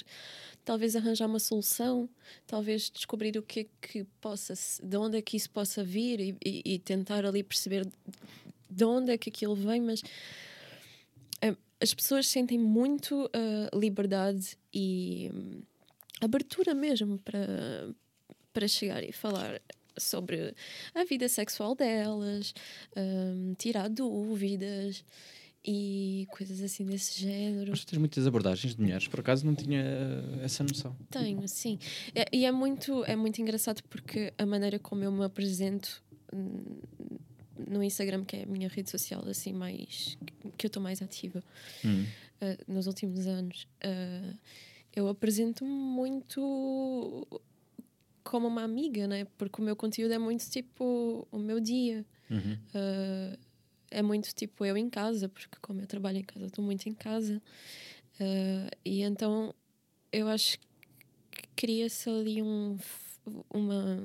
talvez, arranjar uma solução, talvez descobrir o que é que possa, de onde é que isso possa vir e, e- e tentar ali perceber de onde é que aquilo vem. Mas a, as pessoas sentem muito uh, liberdade e hum, abertura mesmo para, para chegar e falar sobre a vida sexual delas, hum, tirar dúvidas e coisas assim desse género. Mas tens muitas abordagens de mulheres, por acaso não tinha essa noção. Tenho, sim. É- e é muito, é muito engraçado porque a maneira como eu me apresento hum, no Instagram, que é a minha rede social assim mais que eu estou mais ativa Hum. uh, nos últimos anos, uh, eu apresento-me muito como uma amiga, né? Porque o meu conteúdo é muito tipo o meu dia. Uhum. Uh, é muito tipo eu em casa, porque como eu trabalho em casa, estou muito em casa. Uh, e então eu acho que cria-se ali um, uma,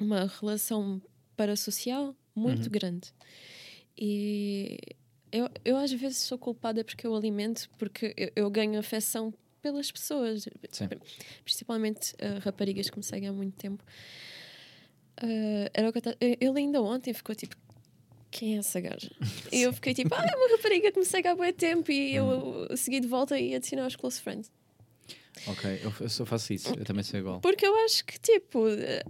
uma relação parasocial muito Uhum. grande. E eu, eu às vezes sou culpada porque eu alimento, porque eu, eu ganho afecção pelas pessoas, Sim. principalmente uh, raparigas que me seguem há muito tempo. Uh, era o que eu ta- ele ainda ontem ficou tipo. Quem é essa gaja? E eu fiquei tipo, ah, é uma rapariga que me segue há muito tempo e eu segui de volta e adicionei aos close friends. Ok, eu, eu só faço isso, eu também sou igual. Porque eu acho que, tipo, eh,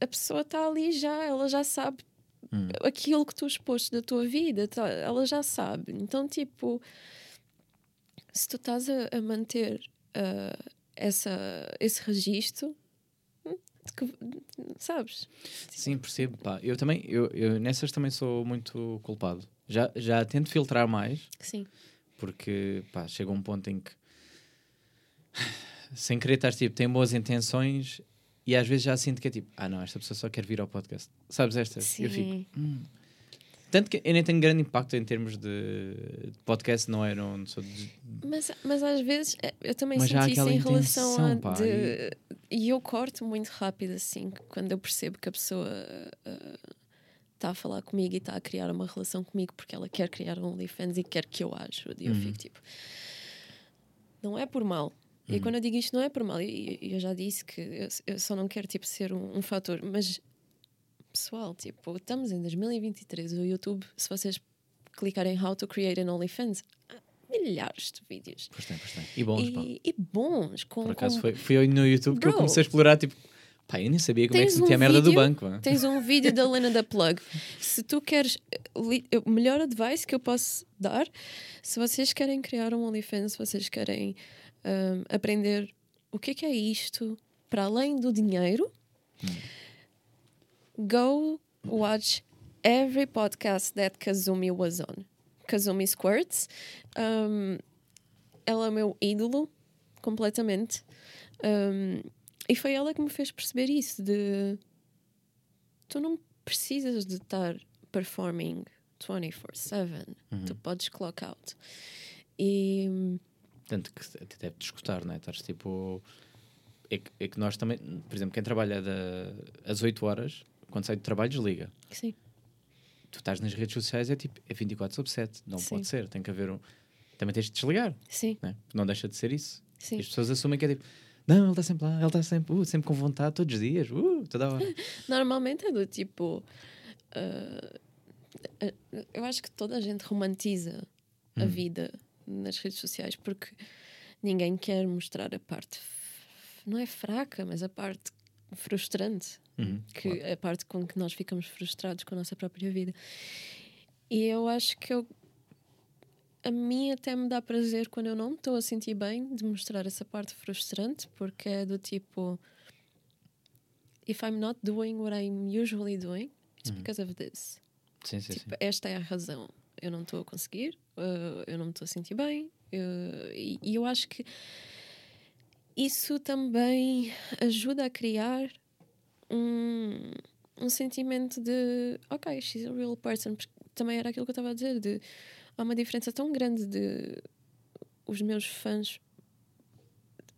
a pessoa está ali já, ela já sabe Hum. aquilo que tu expôs da tua vida, tá- ela já sabe. Então, tipo, se tu estás a, a manter ah, essa, esse registro, hum, que- sabes? Sim, percebo. Pá. Eu também, eu, eu nessas também sou muito culpado. Já, já tento filtrar mais, Sim, porque pá, chega um ponto em que sem querer estar tipo, tem boas intenções e às vezes já sinto que é tipo, ah não, esta pessoa só quer vir ao podcast. Sabes esta? Eu fico. sim. Tanto que eu nem tenho grande impacto em termos de, podcast, não é? Não, não sou de- Mas, mas às vezes eh, eu também Mas senti isso em relação a. pá, de- E eu corto muito rápido assim, quando eu percebo que a pessoa está a falar comigo e está a criar uma relação comigo porque ela quer criar um OnlyFans e quer que eu ajude. E eu Uhum. fico tipo. Não é por mal. E quando eu digo isto, não é por mal. E e eu já disse que eu, eu só não quero tipo, ser um, um fator. Mas, pessoal, tipo, estamos em 2023. O YouTube, se vocês clicarem How to Create an OnlyFans, há milhares de vídeos. Pois tem, pois tem. E bons. E, e bons, com, Por acaso com- foi, eu no YouTube que eu Bro. comecei a explorar, tipo, pá, eu nem sabia como é que se metia um a merda do vídeo- banco. pá. Tens um vídeo da Lena da Plug. Se tu queres. O melhor advice que eu posso dar, se vocês querem criar um OnlyFans, se vocês querem ahm, aprender o que é que é isto para além do dinheiro, go watch every podcast that Kazumi was on. Kazumi Squirts. Um, ela é o meu ídolo, completamente. Um, e foi ela que me fez perceber isso: de tu não precisas de estar performing 24-7, tu podes clock out. E Tanto que até deve te escutar, não é? Estás tipo. É que, é que nós também, por exemplo, quem trabalha da, às 8 horas, quando sai do trabalho, desliga. sim, Tu estás nas redes sociais, é tipo, é 24 sobre 7. Não Sim. pode ser, tem que haver um. Também tens de desligar, sim, né? Não deixa de ser isso. sim. As pessoas assumem que é tipo, não, ele está sempre lá, ele está sempre, uh, sempre com vontade, todos os dias, uh, toda hora. Normalmente é do tipo. ah, eu acho que toda a gente romantiza a vida nas redes sociais porque ninguém quer mostrar a parte, não é fraca, mas a parte frustrante, Uhum, que é a parte com que nós ficamos frustrados com a nossa própria vida. E eu acho que eu. A mim até me dá prazer quando eu não estou a sentir bem de mostrar essa parte frustrante, porque é do tipo. If I'm not doing what I'm usually doing, it's because of this. Sim, sim, sim. Tipo, esta é a razão. Eu não estou a conseguir, uh, eu não me estou a sentir bem. uh, e, e eu acho que isso também ajuda a criar um, um sentimento de ok, she's a real person. Porque também era aquilo que eu estava a dizer: de há uma diferença tão grande de os meus fãs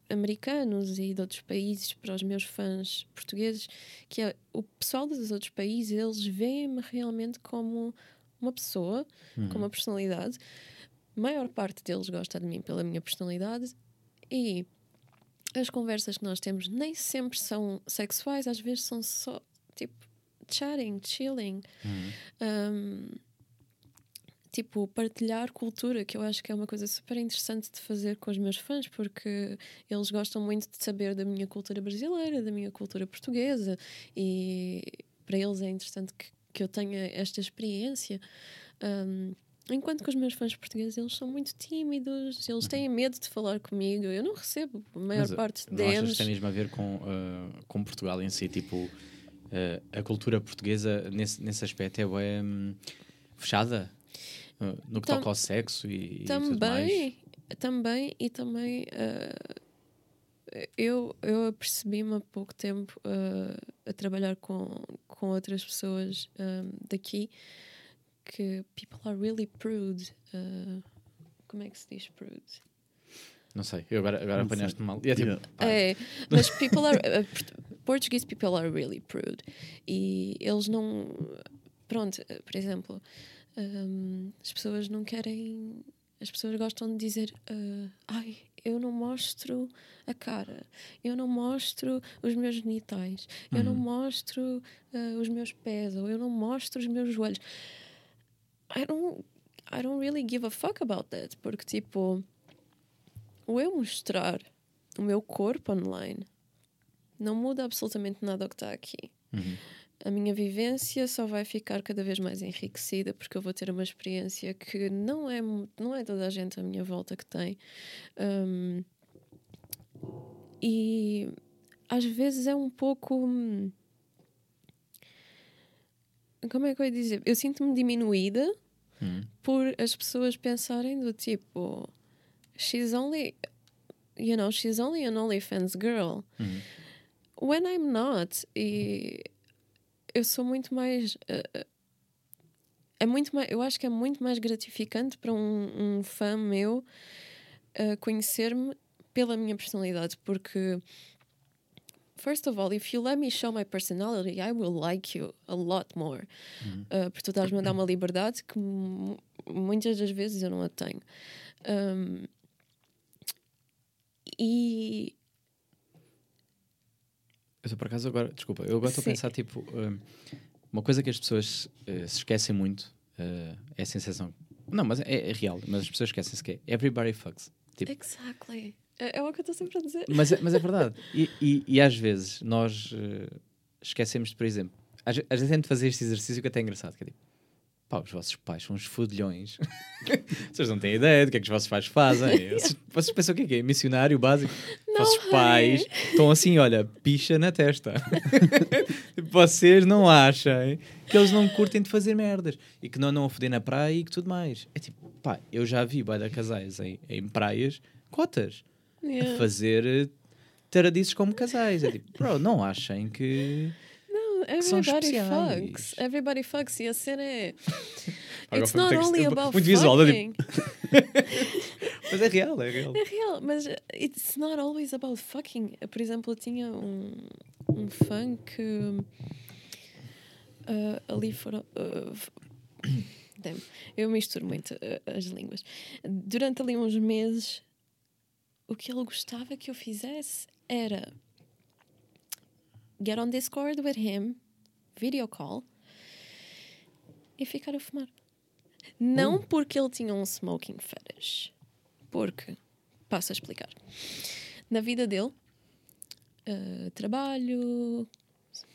americanos e de outros países para os meus fãs portugueses, que é o pessoal dos outros países, eles veem-me realmente como uma pessoa, com uma personalidade. A maior parte deles gosta de mim pela minha personalidade e as conversas que nós temos nem sempre são sexuais, às vezes são só tipo chatting, chilling. Um, tipo, partilhar cultura, que eu acho que é uma coisa super interessante de fazer com os meus fãs, porque eles gostam muito de saber da minha cultura brasileira, da minha cultura portuguesa, e para eles é interessante que, que eu tenha esta experiência. Um, enquanto que os meus fãs portugueses, eles são muito tímidos, eles têm medo de falar comigo, eu não recebo a maior Mas, uh, parte Não achas que deles. tem mesmo a ver com, uh, com Portugal em si? Tipo, uh, a cultura portuguesa nesse, nesse aspecto é bem hum, fechada? Uh, no que Tam- toca ao sexo e, e tudo mais? Também, também e também eu, eu apercebi-me há pouco tempo a trabalhar com, com outras pessoas daqui que people are really prude. ah, como é que se diz prude? Não sei, eu agora, agora apanhaste mal. E é tipo, É, mas people are uh, port- Portuguese people are really prude e eles não pronto, uh, por exemplo um, as pessoas não querem as pessoas gostam de dizer uh, ai, eu não mostro a cara eu não mostro os meus genitais eu não mostro uh, os meus pés ou eu não mostro os meus joelhos I don't I don't really give a fuck about that porque tipo o eu mostrar o meu corpo online não muda absolutamente nada ao que está aqui. Uhum. A minha vivência só vai ficar cada vez mais enriquecida porque eu vou ter uma experiência que não é, não é toda a gente à minha volta que tem. Um, e às vezes é um pouco. Hum, Como é que eu ia dizer? Eu sinto-me diminuída Uhum. por as pessoas pensarem do tipo she's only you know she's only an OnlyFans girl Uhum. when I'm not e eu sou muito mais eh, é muito mais eu acho que é muito mais gratificante para um, um fã meu eh, conhecer-me pela minha personalidade porque First of all, if you let me show my personality, I will like you a lot more. Uh, porque tu estás-me a dar uma liberdade que mu- muitas das vezes eu não a tenho. Um, e Eu estou por acaso agora, desculpa, eu agora estou a pensar, tipo, uma coisa que as pessoas eh, se esquecem muito eh, é a sensação. Não, mas é, é real, mas as pessoas esquecem-se que é everybody fucks. Tipo, exactly. É, é o que eu estou sempre a dizer. mas, é- mas é verdade. E, e, e às vezes nós eh, esquecemos, de, por exemplo, às, às vezes tento fazer este exercício que é até engraçado, que é tipo, pá, os vossos pais são uns fudilhões. Vocês não têm ideia do que é que os vossos pais fazem. Vocês, vocês pensam o que é que é? Missionário básico? Os vossos honey. pais estão assim, olha, picha na testa. Vocês não acham que eles não curtem de fazer merdas e que não andam a foder na praia e que tudo mais. É tipo, pá, eu já vi de casais em, em praias cotas a Yeah. fazer eh, taradices como casais. É tipo, bro, não achem que. Não, everybody fucks. Everybody fucks. E a cena é. It's not muito- only muito about visual, é fucking. Mas é real, é real. É real, mas it's not always about fucking. Por exemplo, eu tinha um, um fã que ah, ali foram. Damn, eu misturo muito ah, as línguas. Durante ali uns meses, o que ele gostava que eu fizesse era get on Discord with him, video call e ficar a fumar. Não porque ele tinha um smoking fetish. Porque, passo a explicar. Na vida dele, eh, trabalho,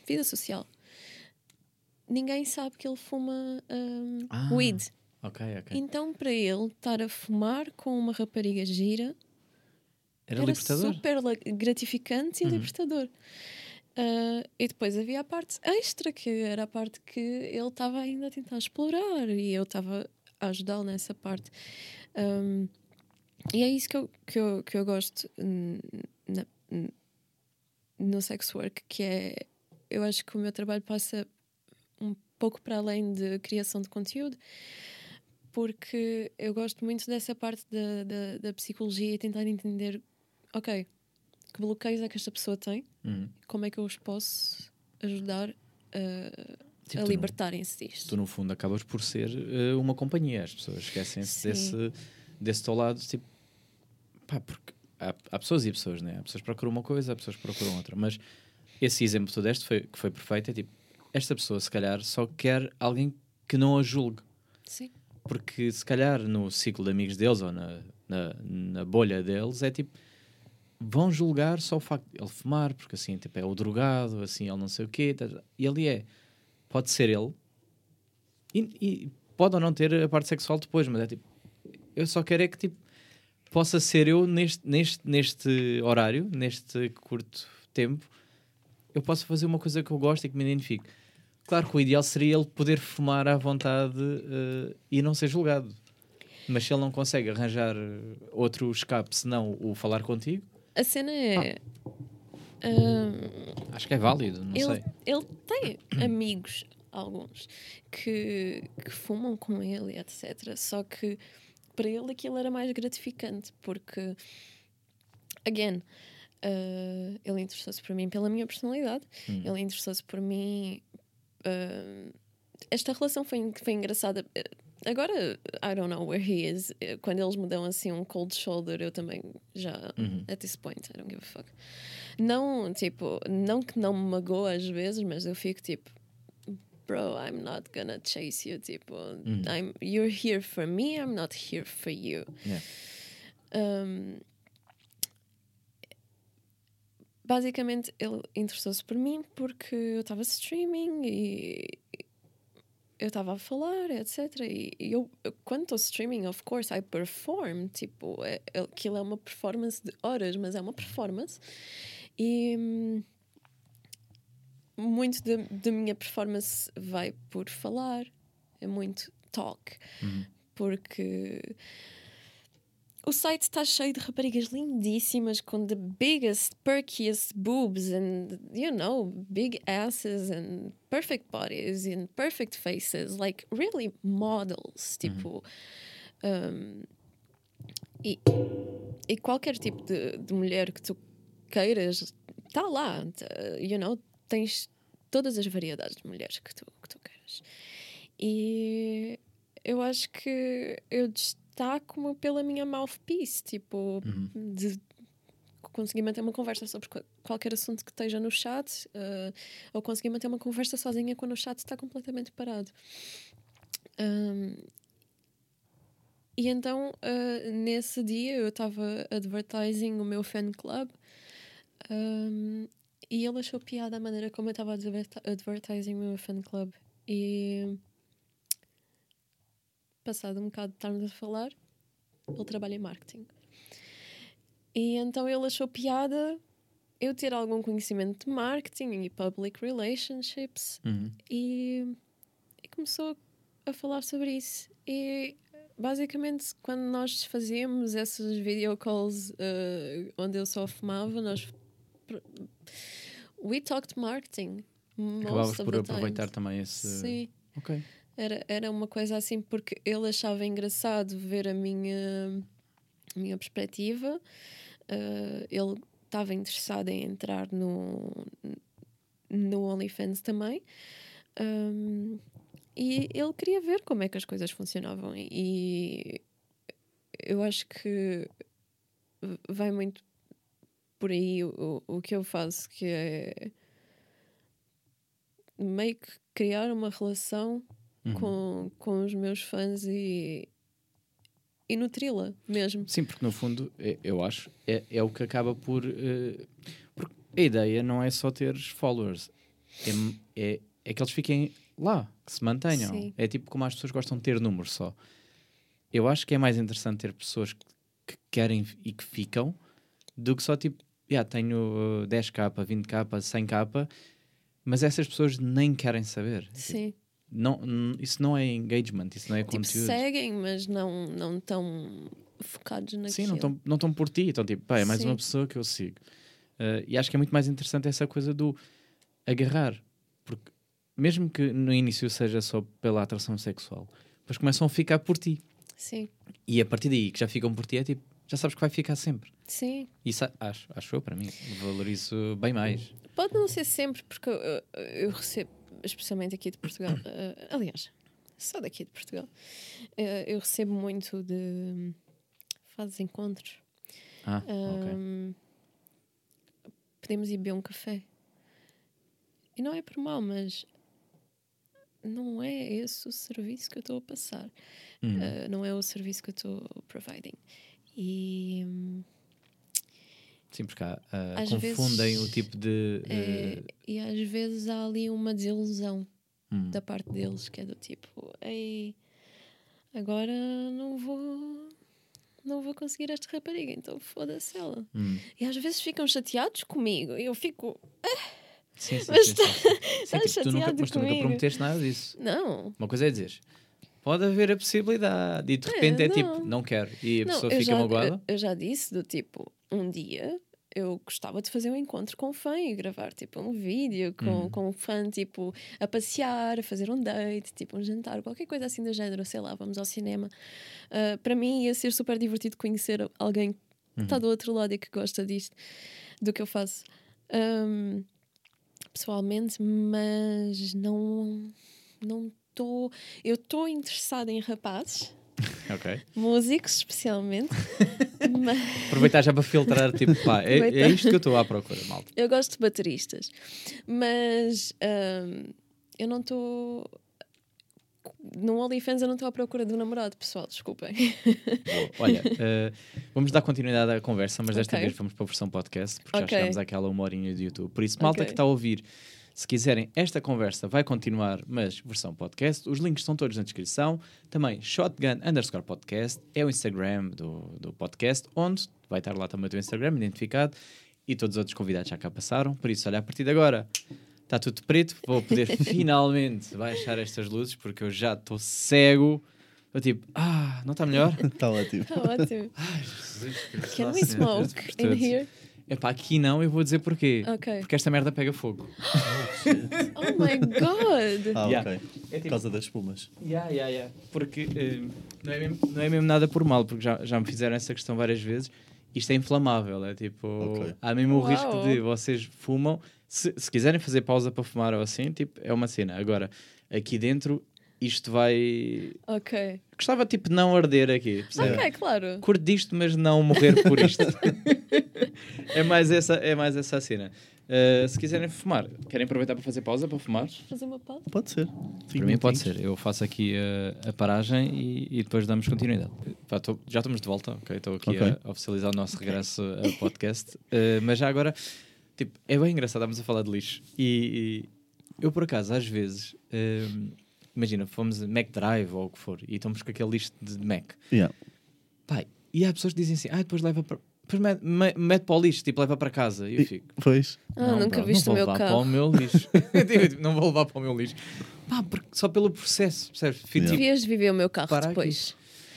vida social, ninguém sabe que ele fuma um, Ah. weed. Ok, ok. Então, para ele, estar a fumar com uma rapariga gira Era, era libertador. super gratificante e Uhum. libertador. Ah, e depois havia a parte extra, que era a parte que ele estava ainda a tentar explorar e eu estava a ajudá-lo nessa parte. Ahm, e é isso que eu, que eu, que eu gosto na- no sex work, que é eu acho que o meu trabalho passa um pouco para além de criação de conteúdo, porque eu gosto muito dessa parte da, da, da psicologia e tentar entender, ok, que bloqueios é que esta pessoa tem, Uhum. como é que eu os posso ajudar a, Tipo, a libertarem-se disto. Tu, no fundo, acabas por ser eh, uma companhia. As pessoas esquecem-se desse, desse teu lado. Tipo, pá, porque há, há pessoas e pessoas, né? Há pessoas que procuram uma coisa, há pessoas que procuram outra. Mas esse exemplo que tu deste, foi, que foi perfeito, é tipo, esta pessoa, se calhar, só quer alguém que não a julgue. Sim. Porque se calhar no ciclo de amigos deles ou na, na, na bolha deles é tipo vão julgar só o facto de ele fumar, porque assim tipo, é o drogado, assim ele não sei o quê, tá- e ele é. Pode ser ele, e, e pode ou não ter a parte sexual depois, mas é tipo, eu só quero é que tipo, possa ser eu neste, neste, neste horário, neste curto tempo, eu posso fazer uma coisa que eu gosto e que me identifico. Claro que o ideal seria ele poder fumar à vontade eh, e não ser julgado. Mas se ele não consegue arranjar eh, outro escape senão o falar contigo, A cena é. ah, acho que é válido, não ele, sei. ele tem amigos, alguns, que, que fumam com ele, etc. Só que para ele aquilo era mais gratificante, porque, again, ah, ele interessou-se por mim pela minha personalidade, Hum. ele interessou-se por mim. ah, esta relação foi, foi engraçada. Agora, I don't know where he is. Eh, Quando eles me dão assim um cold shoulder, eu também já. Uhum. At this point, I don't give a fuck. Não, tipo, não que não me magoa às vezes, mas eu fico tipo, bro, I'm not gonna chase you. Tipo, I'm, you're here for me, I'm not here for you. Yeah. Um, basicamente, ele interessou-se por mim porque eu estava streaming e eu estava a falar, etc. E eu, quando estou streaming, of course, I perform. Tipo, é, é- aquilo é uma performance de horas, mas é uma performance. E hum, muito da da minha performance vai por falar, é muito talk, porque o site está cheio de raparigas lindíssimas com the biggest, perkiest boobs and, you know, big asses and perfect bodies and perfect faces, like really models, tipo. um, e, e qualquer tipo de, de mulher que tu queiras, está lá, tá, you know, tens todas as variedades de mulheres que tu, que tu queiras. E eu acho que eu destaco-me pela minha mouthpiece, tipo, de conseguir manter uma conversa sobre qual- qualquer assunto que esteja no chat, eh, ou conseguir manter uma conversa sozinha quando o chat está completamente parado. Um, e então, eh, nesse dia, eu estava advertising o meu fan club um, e ele achou piada a maneira como eu estava advertising o meu fan club. E passado um bocado de estarmos a falar, ele trabalha em marketing. E então ele achou piada eu ter algum conhecimento de marketing e public relationships Uhum. e, e começou a falar sobre isso. E basicamente, quando nós fazíamos essas video calls eh, onde eu só fumava, nós. We talked marketing. Acabavas por aproveitar também esse. Sim. Ok. Era, era uma coisa assim porque ele achava engraçado ver a minha, a minha perspectiva. Uh, ele estava interessado em entrar no, no OnlyFans também. Um, e ele queria ver como é que as coisas funcionavam. E eu acho que vai muito por aí o, o que eu faço, que é meio que criar uma relação Uhum. com, com os meus fãs e, e nutri-la mesmo. Sim, porque no fundo, é- eu acho, é, é o que acaba por. eh, porque a ideia não é só ter followers, é, é, é que eles fiquem lá, que se mantenham. Sim. É tipo como as pessoas gostam de ter números só. Eu acho que é mais interessante ter pessoas que, que querem e que ficam do que só tipo, yeah, tenho uh, 10k, 20k, 100k, mas essas pessoas nem querem saber. Sim. Não, isso não é engagement, isso não é Tipo, conteúdo. seguem, mas não não estão focados naquilo. Sim, não estão não estão por ti, estão tipo, pá, é mais Sim. uma pessoa que eu sigo. Uh, e acho que é muito mais interessante essa coisa do agarrar, porque mesmo que no início seja só pela atração sexual, depois começam a ficar por ti. Sim, E a partir daí que já ficam por ti é tipo, já sabes que vai ficar sempre. sim. Isso acho, acho eu para mim, valorizo bem mais. Pode não ser sempre, porque eu- eu recebo, especialmente aqui de Portugal, eh, aliás, só daqui de Portugal, eh, eu recebo muito de fazes encontros. Ah, ok. Ahm, podemos ir beber um café. E não é por mal, mas não é esse o serviço que eu estou a passar. Hum. Uh, não é o serviço que eu estou providing. E hum, Sim, porque há, ah, Às confundem vezes, o tipo de. é, e às vezes há ali uma desilusão hum. da parte deles, que é do tipo, ei, agora não vou. Não vou conseguir esta rapariga, então foda-se ela. Hum. E às vezes ficam chateados comigo e eu fico, Sim, sim, Mas sim, tá- sim, tá tipo, tu nunca, chateado mas tu nunca prometeste nada disso. não, Uma coisa é dizer pode haver a possibilidade e de repente é, não. tipo, não quero. E a Não, pessoa fica já, magoada. Eu, eu já disse do tipo, um dia eu gostava de fazer um encontro com um fã e gravar tipo um vídeo com, Uhum. com um fã, tipo, a passear, a fazer um date, tipo um jantar, qualquer coisa assim do género, sei lá, vamos ao cinema. Ah, para mim ia ser super divertido conhecer alguém que Uhum. está do outro lado e que gosta disto, do que eu faço. Ahm, pessoalmente, mas não não estou. Eu estou interessada em rapazes, Ok. músicos especialmente, mas Aproveitar já para filtrar, tipo, pá, é, é isto que eu estou à procura, malta. eu gosto de bateristas. Mas ahm, eu não estou. No OnlyFans eu não estou à procura de um namorado, pessoal, desculpem. Olha, eh, vamos dar continuidade à conversa, mas desta Ok. vez vamos para a versão podcast, porque já Ok. chegámos àquela uma horinha de YouTube. Por isso, malta Ok. que está a ouvir, se quiserem, esta conversa vai continuar, mas versão podcast. Os links estão todos na descrição. Também shotgun underscore podcast é o Instagram do, do podcast, onde vai estar lá também o teu Instagram identificado e todos os outros convidados já cá passaram. Por isso, olha, a partir de agora está tudo preto. Vou poder finalmente baixar estas luzes porque eu já estou cego. Eu tipo, ah, não está melhor? Está ótimo. Está ótimo. Ai, Jesus Cristo, Can we smoke in here? Epá, aqui não, eu vou dizer porquê. Ok. Porque esta merda pega fogo. Oh my god! Ah, Yeah. ok. É Por tipo, causa das espumas. yeah, yeah, yeah. Porque eh, não, é mesmo, não é mesmo nada por mal, porque já, já me fizeram essa questão várias vezes. Isto é inflamável, é tipo, Ok. há mesmo o Uau. risco de vocês fumam. Se, se quiserem fazer pausa para fumar ou assim, tipo, é uma cena. Agora, aqui dentro, isto vai. Ok. Gostava tipo de não arder aqui, percebe? Ok, claro. curto disto, mas não morrer por isto. é, mais essa, é mais essa a cena. Uh, se quiserem fumar, querem aproveitar para fazer pausa para fumar? Fazer uma pausa? Pode ser. para mim pode ser. Eu faço aqui uh, a paragem e, e depois damos continuidade. Pá, tô- já estamos de volta, ok? Estou aqui Ok. a oficializar o nosso regresso ao podcast. Uh, mas já agora, tipo, é bem engraçado, estamos a falar de lixo. E, e eu, por acaso, às vezes, um, imagina, fomos a Mac Drive ou o que for, e estamos com aquele lixo de Mac. Yeah. Pai, e há pessoas que dizem assim, ah, depois leva para. Depois mete, me- mete para o lixo, tipo, leva para casa. E eu fico. Pois. Ah, "Não, nunca bro, viste não o vou meu levar carro. para o meu lixo. Não vou levar para o meu lixo. Pá, porque- só pelo processo, percebes? Fico Yeah. tipo, Devias viver o meu carro aqui. depois.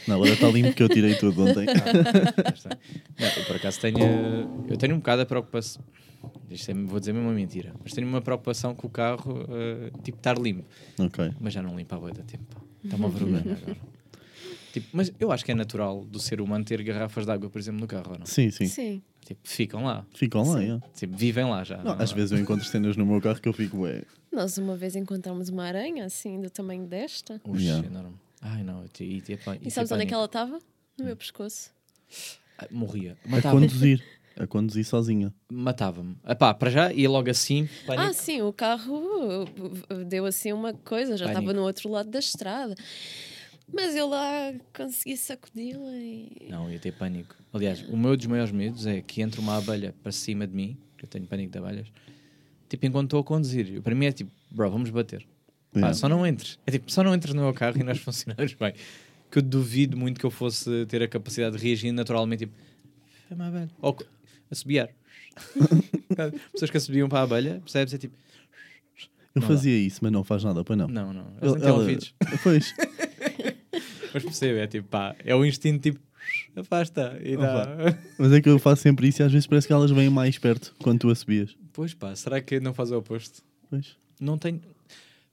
Não, agora está limpo que eu tirei tudo ontem. Está. Não, eu por acaso tenho. Eu tenho um bocado a preocupação. Isto é, vou dizer mesmo uma mentira. Mas tenho uma preocupação com o carro, eh, tipo, estar limpo. ok. Mas já não limpa a boia da tempo. pá. Está uma vergonha agora. Tipo, mas eu acho que é natural do ser humano ter garrafas de água, por exemplo, no carro, ou não? Sim, sim. Sim. Tipo, ficam lá. Ficam lá, yeah. Tipo, vivem lá já. Não, às vezes eu encontro cenas no meu carro que eu fico, ué. Nós uma vez encontramos uma aranha assim, do tamanho desta. Oxe, Yeah. enorme. Ai não, eu te- e, e, E sabes onde é que ela estava? No meu pescoço. Ai, morria. A Matava-me. conduzir. A conduzir sozinha. Matava-me. Epá, para já ia logo assim. Ah, Pânico. sim, o carro uh, deu assim uma coisa, já estava no outro lado da estrada. Mas eu lá consegui sacudi-la e. Não, ia ter pânico. Aliás, o meu dos maiores medos é que entre uma abelha para cima de mim, que eu tenho pânico de abelhas, tipo, enquanto estou a conduzir. Para mim é tipo, bro, vamos bater. Pá, Yeah. só não entres. É tipo, só não entres no meu carro e nós funcionamos bem. Que eu duvido muito que eu fosse ter a capacidade de reagir naturalmente, tipo, é uma abelha. Ou assobiar. Pessoas que assobiam para a abelha, percebes? É tipo, Eu Não fazia isso, mas não faz nada, pois não. não, não. Eles Ela- não têm ela- ouvidos. Pois. Mas percebe, é tipo, pá, é o instinto tipo, afasta. E dá. Mas é que eu faço sempre isso e às vezes parece que elas vêm mais perto quando tu a subias. Pois pá, será que não faz o oposto? Pois. Não tenho.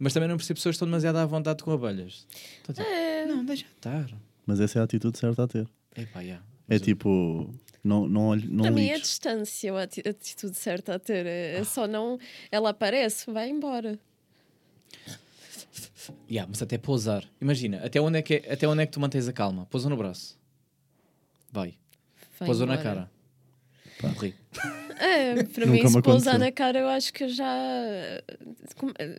Mas também não percebo pessoas que estão demasiado à vontade com abelhas. Estou tipo, É, não, deixa estar. Mas essa é a atitude certa a ter. É pá, já. É tipo, não, não, olhe- não para mim é ligues. distância, a ati- atitude certa a ter. É é só não. Ela aparece, vai embora. Yeah, mas até pousar. Imagina, até onde, é que é- até onde é que tu mantens a calma? Pousa no braço. Vai. vai Pousou na embora. cara. Morri. É, para Nunca mim, me se pousar aconteceu. na cara, eu acho que já.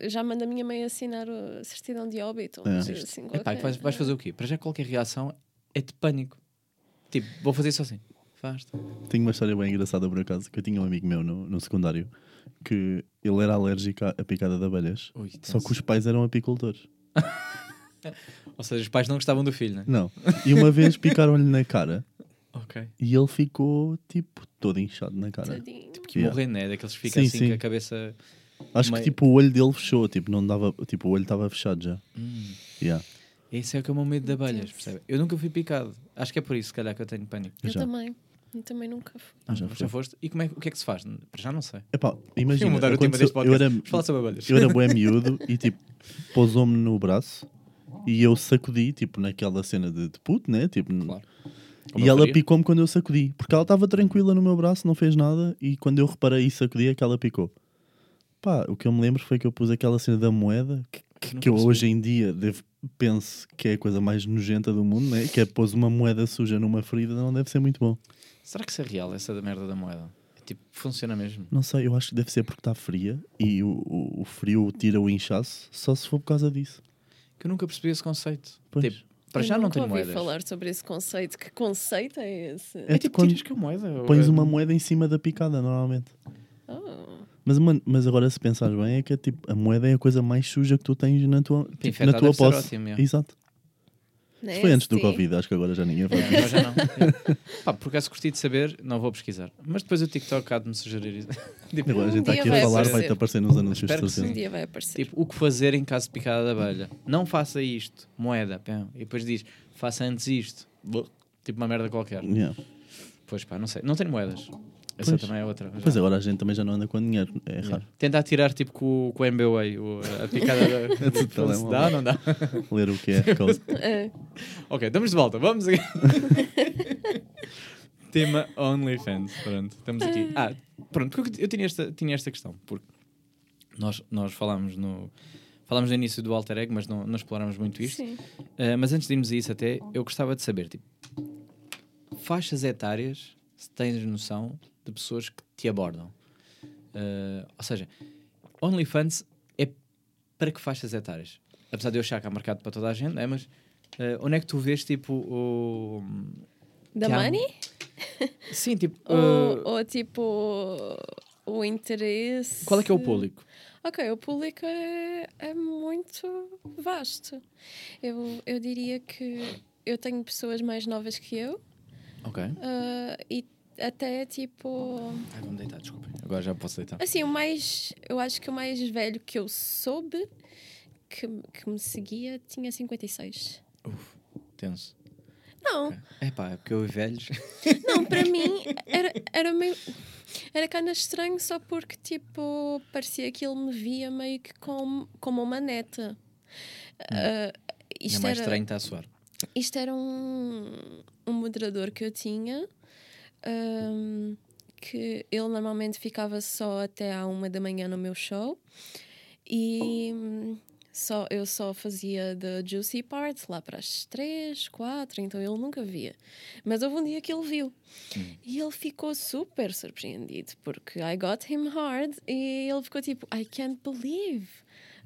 Já manda a minha mãe assinar a certidão de óbito. ou É. coisa assim Epá, qualquer. vais, vais fazer o quê? Para já qualquer reação é de pânico. Tipo, vou fazer isso assim. Faz. Tenho uma história bem engraçada por acaso, que eu tinha um amigo meu no, no secundário que ele era alérgico à, picada de abelhas. Ui, Só que os pais eram apicultores. Ou seja, os pais não gostavam do filho, né? Não. E uma vez picaram-lhe na cara Ok. e ele ficou tipo todo inchado na cara. Tadinho. Que Yeah. morrer, né? Daqueles que ficam Sim, assim sim. com a cabeça. Acho meio- que tipo o olho dele fechou, tipo, não dava, tipo, o olho estava fechado já. Hum. Yeah. Esse é o que é o meu medo de abelhas, percebe? Eu nunca fui picado. Acho que é por isso, se calhar, que eu tenho pânico. Eu Já. também. Eu também nunca fui. Ah, Já já, foi. foste? E como é, o que é que se faz? Já não sei. Epá, imagina, mudar o tema deste eu podcast. era, Vamos falar sobre abelhas. eu era bué miúdo e tipo, pousou-me no braço e eu sacudi, tipo, naquela cena de, de puto, né? Tipo, Claro. Como E eu ela picou-me quando eu sacudi, porque ela estava tranquila no meu braço, não fez nada, e quando eu reparei e sacudi é que ela picou. Pá, o que eu me lembro foi que eu pus aquela cena da moeda, que, que- que eu hoje em dia devo, penso que é a coisa mais nojenta do mundo, né? que é pôs uma moeda suja numa ferida, não deve ser muito bom. Será que isso é real, essa da merda da moeda? É tipo, funciona mesmo. Não sei, eu acho que deve ser porque está fria e o, o, o frio tira o inchaço, só se for por causa disso. Que eu nunca percebi esse conceito. Pois. Tipo, para Eu já não nunca tenho ouvi moedas. falar sobre esse conceito. Que conceito é esse? É, É tipo, quando tiras que moeda. pões é- uma moeda em cima da picada, normalmente. Oh. Mas, mano, mas agora se pensares bem, é que é tipo, a moeda é a coisa mais suja que tu tens na tua, tipo, na tua posse. ótimo, é. Exato. Isso foi antes do. Covid, acho que agora já ninguém faz É, agora já não. É. Pá, por acaso curti de saber, não vou pesquisar. Mas depois o TikTok há de me sugerir isso. tipo, Agora a gente está dia aqui a vai falar, aparecer. vai-te aparecer nos anúncios de Espero que. Um dia vai aparecer. tipo, o que fazer em caso de picada da abelha? Não faça isto, moeda. pão. E depois diz, faça antes isto. Tipo uma merda qualquer. Yeah. Pois pá, não sei. Não tenho moedas. Essa Pois. também é outra. Pois Já. agora a gente também já não anda com dinheiro, é Yeah. raro. Tentar tirar tipo com, com o MBWay, o- a picada da. Do telemóvel. dá, não dá? Ler o que é. É. Ok, estamos de volta, vamos aqui. Tema OnlyFans, pronto, estamos aqui. Ah, pronto, porque eu tinha esta, tinha esta questão, porque nós, nós falámos no. Falámos no início do alter ego, mas não, não explorámos muito isto. Sim. Uh, mas antes de irmos a isso até, eu gostava de saber, tipo, faixas etárias, se tens noção de pessoas que te abordam. Uh, ou seja, OnlyFans é para que faixas etárias? Apesar de eu achar que há mercado para toda a gente, é, mas uh, onde é que tu vês, tipo, o... Da que há- money? Sim, tipo, Ou, uh, ou tipo o interesse. qual é que é o público? Ok, o público é, é muito vasto. Eu, eu diria que eu tenho pessoas mais novas que eu Ok. ah, e até tipo. Ai, vou-me deitar, desculpem. Agora já posso deitar. Assim, o mais. Eu acho que o mais velho que eu soube que, que me seguia tinha 56. Uf, tenso. Não, É pá, é porque eu e velhos... Não, para mim era, era meio. Era cana estranho só porque, tipo, parecia que ele me via meio que como, como uma neta. É isto, mais era, estranho está a soar. isto era um, um moderador que eu tinha. Ahm, que ele normalmente ficava só até à uma da manhã no meu show e hum, só, eu só fazia the juicy part lá para as três, quatro, então ele nunca via. Mas houve um dia que ele viu e ele ficou super surpreendido porque I got him hard e ele ficou tipo, I can't believe.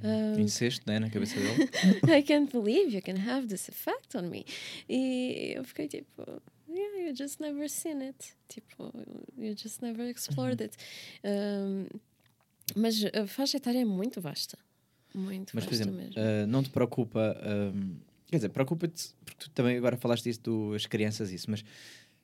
um, Incesto, né, na cabeça dele. I can't believe you can have this effect on me. E eu fiquei tipo, yeah, you just never seen it. Tipo, you just never explored it. Um, mas a faixa etária é muito vasta. Muito Mas, por vasta exemplo, mesmo. ah, não te preocupa. ahm, quer dizer, preocupa-te, porque tu também agora falaste isso das crianças, isso, mas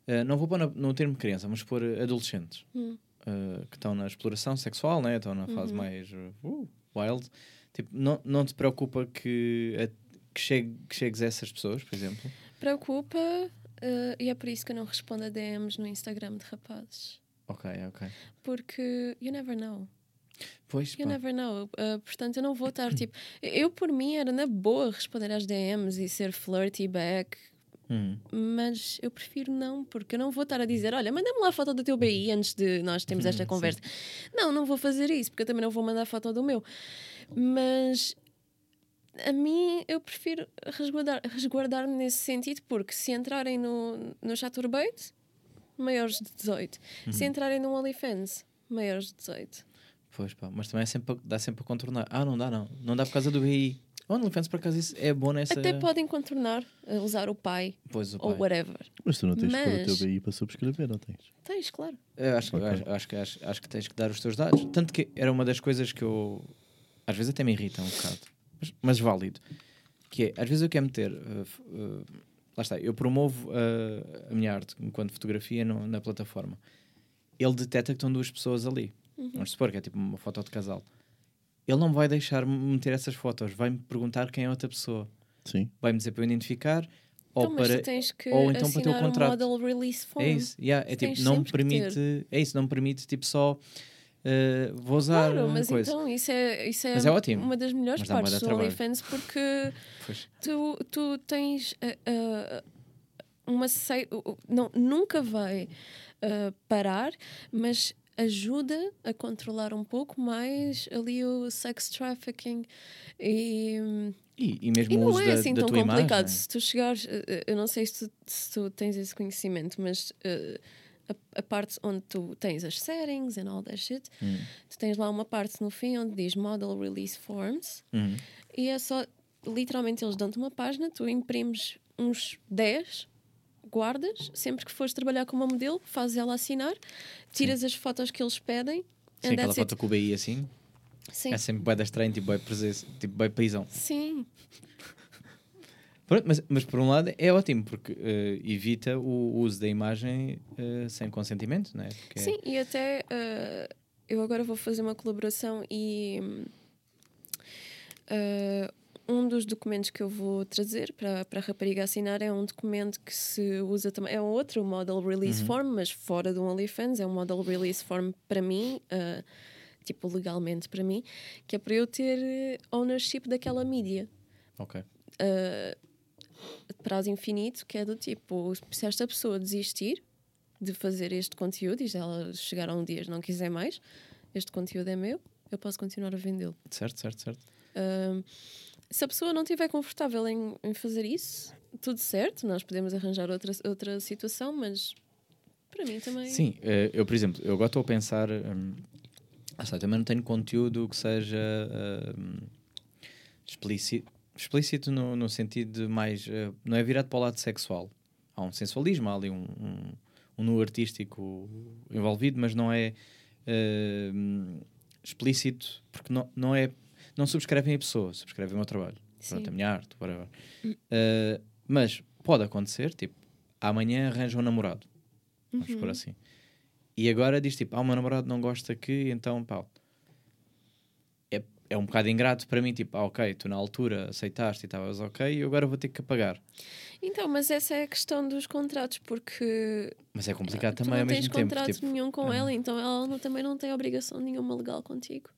ah, não vou pôr no, no termo criança, vamos pôr adolescentes Hum. ah, que estão na exploração sexual, né? estão na fase mais uh, wild. Tipo, não, não te preocupa que, a- que, chegue, que chegues a essas pessoas, por exemplo? Preocupa, uh, e é por isso que eu não respondo a DMs no Instagram de rapazes. Ok, ok. Porque you never know. Pois, You pá. never know. Uh, portanto, eu não vou estar tipo. Eu, por mim, era na boa responder às DMs e ser flirty back. Hum. Mas eu prefiro não, porque eu não vou estar a dizer: olha, manda-me lá a foto do teu BI antes de nós termos esta Hum, conversa. Não, não vou fazer isso, porque eu também não vou mandar foto do meu. Mas a mim eu prefiro resguardar- resguardar-me nesse sentido, porque se entrarem no, no Chaturbate, maiores de 18, Uhum. se entrarem no OnlyFans, maiores de 18. Pois pá, mas também é sempre, dá sempre a contornar. Ah, não dá, não. Não dá por causa do BI. OnlyFans, por acaso, isso é bom nessa. Até podem contornar, uh, usar o pai Pois, o ou pai. whatever. Mas tu não tens que pôr o Mas- teu BI para subscrever, não tens? Tens, claro. Eu acho, Ok. acho, acho que, acho, acho que tens que dar os teus dados. Tanto que era uma das coisas que eu. Às vezes até me irrita um bocado. Mas, mas válido. Que é, às vezes eu quero meter. uh, uh, lá está, eu promovo uh, a minha arte enquanto fotografia no- na plataforma. Ele detecta que estão duas pessoas ali. Vamos supor que é tipo uma foto de casal. Ele não vai deixar-me meter essas fotos, vai-me perguntar quem é a outra pessoa. Sim. Vai-me dizer para eu identificar. Ou então, mas para. tu tens que ou então para ter o assinar um contrato. model release form. É isso, yeah, é tipo, não permite, é isso, não me permite tipo só uh, vou usar Claro, uma mas coisa. então isso é, isso é, Mas é ótimo. uma das melhores Mas partes do. OnlyFans porque tu, tu tens uh, uh, uma sei, não, nunca vai parar, mas ajuda a controlar um pouco mais ali o sex trafficking e, E, e mesmo e não é da, assim da tão tua complicado. imagem. Se tu chegares, eu não sei se tu, se tu tens esse conhecimento, mas uh, a, a parte onde tu tens as settings and all that shit, Hum. tu tens lá uma parte no fim onde diz Model Release Forms Uhum. e é só, literalmente, eles dão-te uma página, tu imprimes uns 10, guardas, sempre que fores trabalhar com uma modelo, fazes ela assinar, tiras as fotos que eles pedem. Sim, aquela foto it. com o BI assim, Sim. é sempre da estranho, tipo presença, tipo bué paisão. Sim, Pronto, mas, mas por um lado é ótimo, porque eh, evita o uso da imagem eh, sem consentimento, não é? Porque é- sim, e até uh, eu agora vou fazer uma colaboração e uh, um dos documentos que eu vou trazer para, para a rapariga assinar é um documento que se usa também, é um outro Model Release Uhum. Form, mas fora do OnlyFans, é um Model Release Form para mim, uh, tipo legalmente para mim, que é para eu ter ownership daquela mídia. Ok. Prazo infinito, que é do tipo, se esta pessoa desistir de fazer este conteúdo e se ela chegar a um dia e não quiser mais, este conteúdo é meu, eu posso continuar a vendê-lo. Certo, certo, certo. Ahm, se a pessoa não estiver confortável em, em fazer isso, tudo certo, nós podemos arranjar outra, outra situação, mas para mim também. Sim, eh, eu, por exemplo, eu agora estou a pensar. hum, ah, também não tenho conteúdo que seja hum, explícito, explícito no, no sentido de mais. eh, não é virado para o lado sexual. Há um sensualismo, há ali um, um, um nu artístico envolvido, mas não é hum, explícito, porque não, não é. Não subscrevem a pessoa, subscrevem o meu trabalho. Pronto, a minha arte, whatever. Eh, mas pode acontecer, tipo, amanhã arranja um namorado. Vamos Uhum. por assim. E agora diz tipo, ah, o meu namorado não gosta que, então pá. É, é um bocado ingrato para mim, tipo, ah, ok, tu na altura aceitaste e estavas ok, e agora vou ter que pagar. Então, mas essa é a questão dos contratos, porque Mas é complicado também ao não tens mesmo tempo. contrato Tipo, nenhum com ah. ela, então ela não- também não tem obrigação nenhuma legal contigo.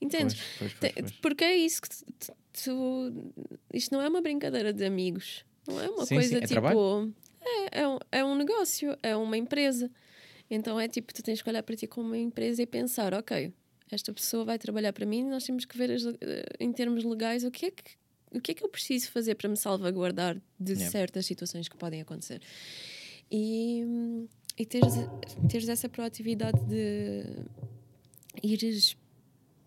Entendes? pois, pois, pois. Porque é isso que tu, tu- tu- Isto não é uma brincadeira de amigos. Não é uma Sim, coisa sim, é tipo. trabalho. É, é, um, é um negócio, é uma empresa. Então é tipo, tu tens que olhar para ti como uma empresa e pensar, ok, esta pessoa vai trabalhar para mim, nós temos que ver as eh, em termos legais o que é que. O que é que eu preciso fazer para me salvaguardar de Yeah. certas situações que podem acontecer? E, e teres, teres essa proatividade de ires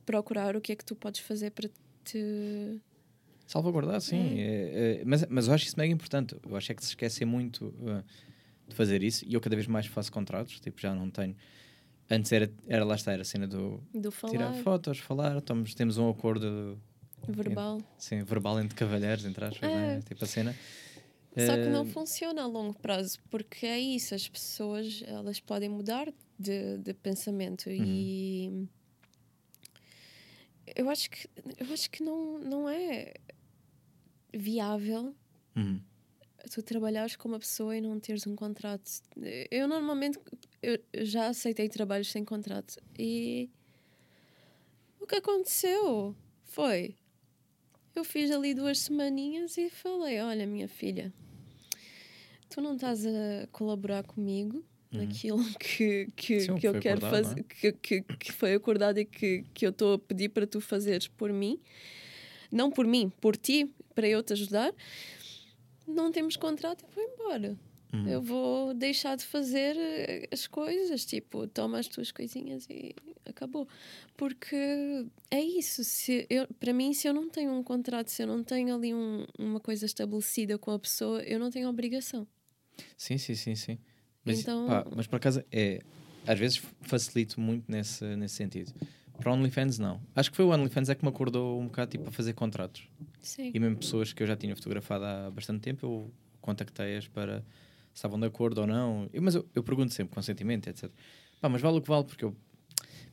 procurar o que é que tu podes fazer para te. Salvaguardar, sim. é- é- mas, mas eu acho isso mega importante. Eu acho é que se esquece muito uh, de fazer isso. E eu cada vez mais faço contratos. Tipo, já não tenho. Antes era, era lá está, era a cena do do falar tirar fotos, falar. Estamos, temos um acordo verbal. sim, verbal entre cavalheiros, entre aspas, É. né? tipo a cena. Só que não Eh, funciona a longo prazo, porque é isso, as pessoas elas podem mudar de, de pensamento e eu acho que eu acho que não, não é viável uhum. Tu trabalhares com uma pessoa e não teres um contrato. Eu normalmente eu já aceitei trabalhos sem contrato e o que aconteceu foi eu fiz ali duas semaninhas e falei, olha minha filha, tu não estás a colaborar comigo naquilo que, que, Sim, que eu quero acordado, fazer, é? que, que, que foi acordado e que, que eu estou a pedir para tu fazeres por mim, não por mim, por ti, para eu te ajudar. Não temos contrato e vou embora. Uhum. Eu vou deixar de fazer eh, as coisas, tipo, toma as tuas coisinhas e acabou. Porque é isso. Se eu, para mim, se eu não tenho um contrato, se eu não tenho ali um- uma coisa estabelecida com a pessoa, eu não tenho obrigação. Sim, sim, sim, sim. Mas, Então- pá, mas por acaso é. Às vezes facilito muito nesse, nesse sentido. Para o OnlyFans, não. Acho que foi o OnlyFans é que me acordou um bocado tipo, a fazer contratos. Sim. E mesmo pessoas que eu já tinha fotografado há bastante tempo, eu contactei-as para se estavam de acordo ou não. Eu- mas eu, eu pergunto sempre, consentimento, etc. Pá, mas vale o que vale, porque eu.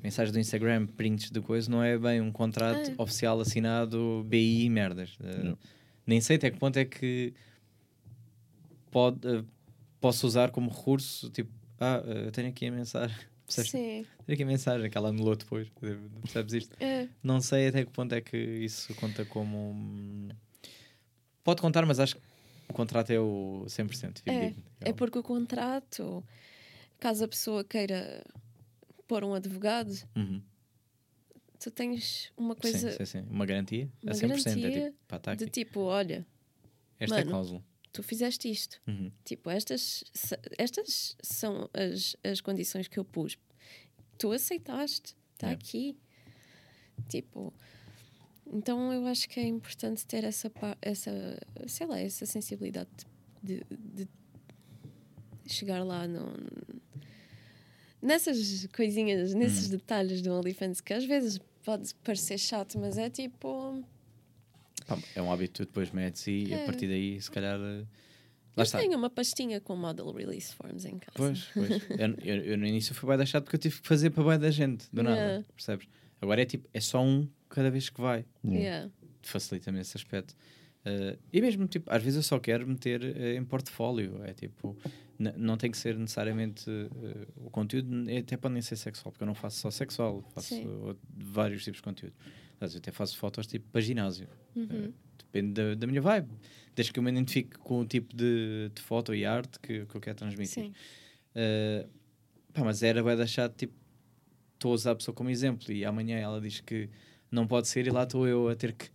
Mensagens do Instagram, prints de coisa, não é bem um contrato É. oficial assinado BI e merdas. Não. nem sei até que ponto é que pode, eh, posso usar como recurso, tipo, ah, eh, eu tenho aqui a mensagem. Percebes? Sim. Tenho aqui a mensagem que ela anulou depois. Percebes isto? É. Não sei até que ponto é que isso conta como. Pode contar, mas acho que o contrato é o 100%. É, fidedigno. É porque o contrato, caso a pessoa queira pôr um advogado, Uhum. tu tens uma coisa Sim, sim, sim. Uma garantia uma a 100%. é garantia tipo, pá, tá de tipo, olha, Esta é a mano, cláusula. Tu fizeste isto. Uhum. Tipo, estas, estas são as, as condições que eu pus. Tu aceitaste, está É. aqui. Tipo, então eu acho que é importante ter essa, essa sei lá, essa sensibilidade de, de chegar lá no, nessas coisinhas, nesses Hum. detalhes do OnlyFans que às vezes pode parecer chato, mas é tipo. Pá, é um hábito que tu depois metes e a É. partir daí, se calhar. eh, Eu Lá está. tenho uma pastinha com model release forms em casa. Pois, pois. eu, eu- eu no início fui bem deixado porque eu tive que fazer para bem da gente, do nada. Yeah. Percebes? Agora é tipo, é só um cada vez que vai. Yeah. facilita-me esse aspecto. Uh, e mesmo, tipo, às vezes eu só quero meter uh, em portfólio. É tipo, não tem que ser necessariamente uh, o conteúdo, até pode nem ser sexual, porque eu não faço só sexual, faço uh, vários tipos de conteúdo. Aliás, eu até faço fotos tipo para ginásio. Uhum. Uh, depende da, da minha vibe. Desde que eu me identifique com o tipo de, de foto e arte que, que eu quero transmitir. Sim. Uh, pá, mas era vai deixar tipo estou a usar a pessoa como exemplo e amanhã ela diz que não pode ser e lá estou eu a ter que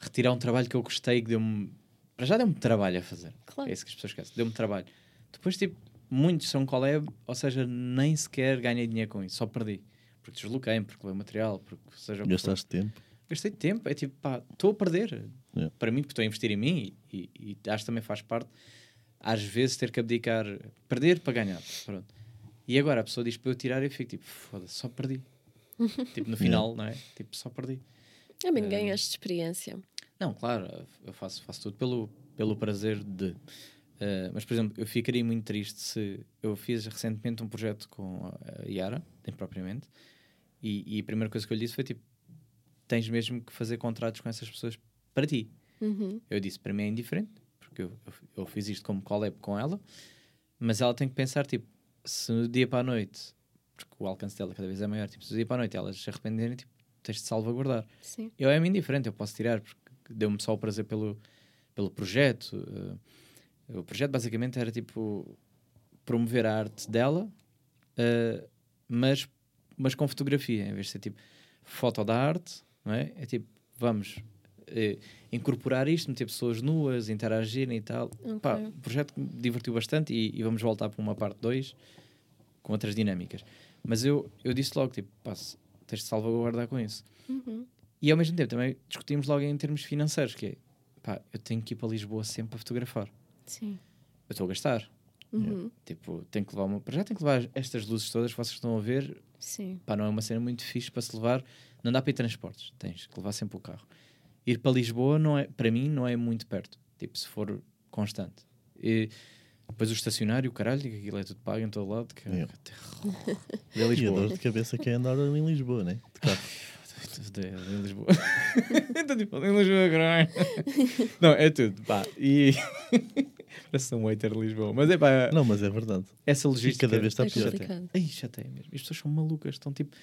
retirar um trabalho que eu gostei que deu-me para já deu-me trabalho a fazer Claro. é isso que as pessoas esquecem deu-me trabalho depois tipo muitos são collab ou seja nem sequer ganhei dinheiro com isso só perdi porque desloquei-me porque levei material porque seja. Gastaste tempo. gastei tempo é tipo pá estou a perder Yeah. para mim porque estou a investir em mim e, e, e acho que também faz parte às vezes ter que abdicar perder para ganhar pronto e agora a pessoa diz para eu tirar e eu fico tipo foda-se só perdi tipo no final não é tipo só perdi Também Eh, ganhaste experiência. não claro eu faço faço tudo pelo pelo prazer de Eh, mas por exemplo eu ficaria muito triste se eu fiz recentemente um projeto com a Yara propriamente e, e a primeira coisa que eu lhe disse foi tipo tens mesmo que fazer contratos com essas pessoas para ti Uhum. eu disse, para mim é indiferente, porque eu, eu, eu fiz isto como collab com ela, mas ela tem que pensar, tipo, se no dia para a noite, porque o alcance dela cada vez é maior, tipo, se no dia para a noite elas se arrependerem, tipo, tens de salvaguardar. Sim. Eu é-me indiferente, eu posso tirar, porque deu-me só o prazer pelo, pelo projeto. eh, o projeto basicamente era, tipo, promover a arte dela, eh, mas, mas com fotografia, em vez de ser, tipo, foto da arte, não é? É tipo, vamos eh, incorporar isto, meter pessoas nuas, interagirem e tal. Pá, Ok. o projeto me divertiu bastante e, e vamos voltar para uma parte 2 com outras dinâmicas. Mas eu, eu disse logo, tipo, pá, tens de salvaguardar com isso. Uhum. E ao mesmo tempo também discutimos logo em termos financeiros, que é, pá, eu tenho que ir para Lisboa sempre para fotografar. Sim. Eu estou a gastar. Uhum. Tipo, tenho que levar uma... Para já tenho que levar estas luzes todas que vocês estão a ver. Sim. Pá, não é uma cena muito fixe para se levar. Não dá para ir transportes. Tens que levar sempre o carro. Ir para Lisboa, não é, para mim, não é muito perto. Tipo, se for constante. E depois o estacionário, o caralho, que aquilo é tudo pago em todo lado. Que, terror. De E a Lisboa. dor de cabeça que é andar ali em Lisboa, né? De carro. Em Lisboa. então, tipo, em Lisboa, caralho. Não, é tudo, pá. E. Parece um waiter de Lisboa. Mas é pá, Não, mas é verdade. essa logística. cada vez está É pior. complicado. Ai, chateia mesmo. As pessoas são malucas. Estão tipo.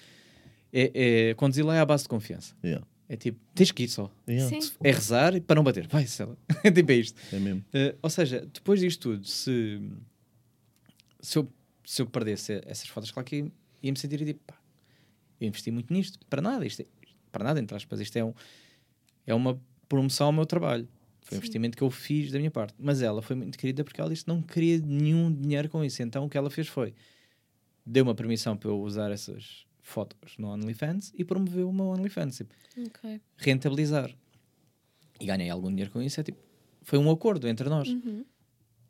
É, é, conduzir lá é à base de confiança. Yeah. É tipo, tens que ir só. Yeah. É rezar para não bater. Vai, sei lá. É tipo é isto. É mesmo. Eh, ou seja, depois disto tudo, se, se, eu, se eu perdesse essas fotos, claro que ia- ia-me sentir tipo, pá, eu investi muito nisto, para nada, isto é, para nada, entre aspas, isto é, um, é uma promoção ao meu trabalho. Foi um investimento que eu fiz da minha parte. Mas ela foi muito querida porque ela disse que não queria nenhum dinheiro com isso. Então o que ela fez foi deu uma permissão para eu usar essas fotos no OnlyFans e promoveu o meu OnlyFans. Tipo, Ok. rentabilizar. E ganhei algum dinheiro com isso. É tipo, foi um acordo entre nós. Uhum.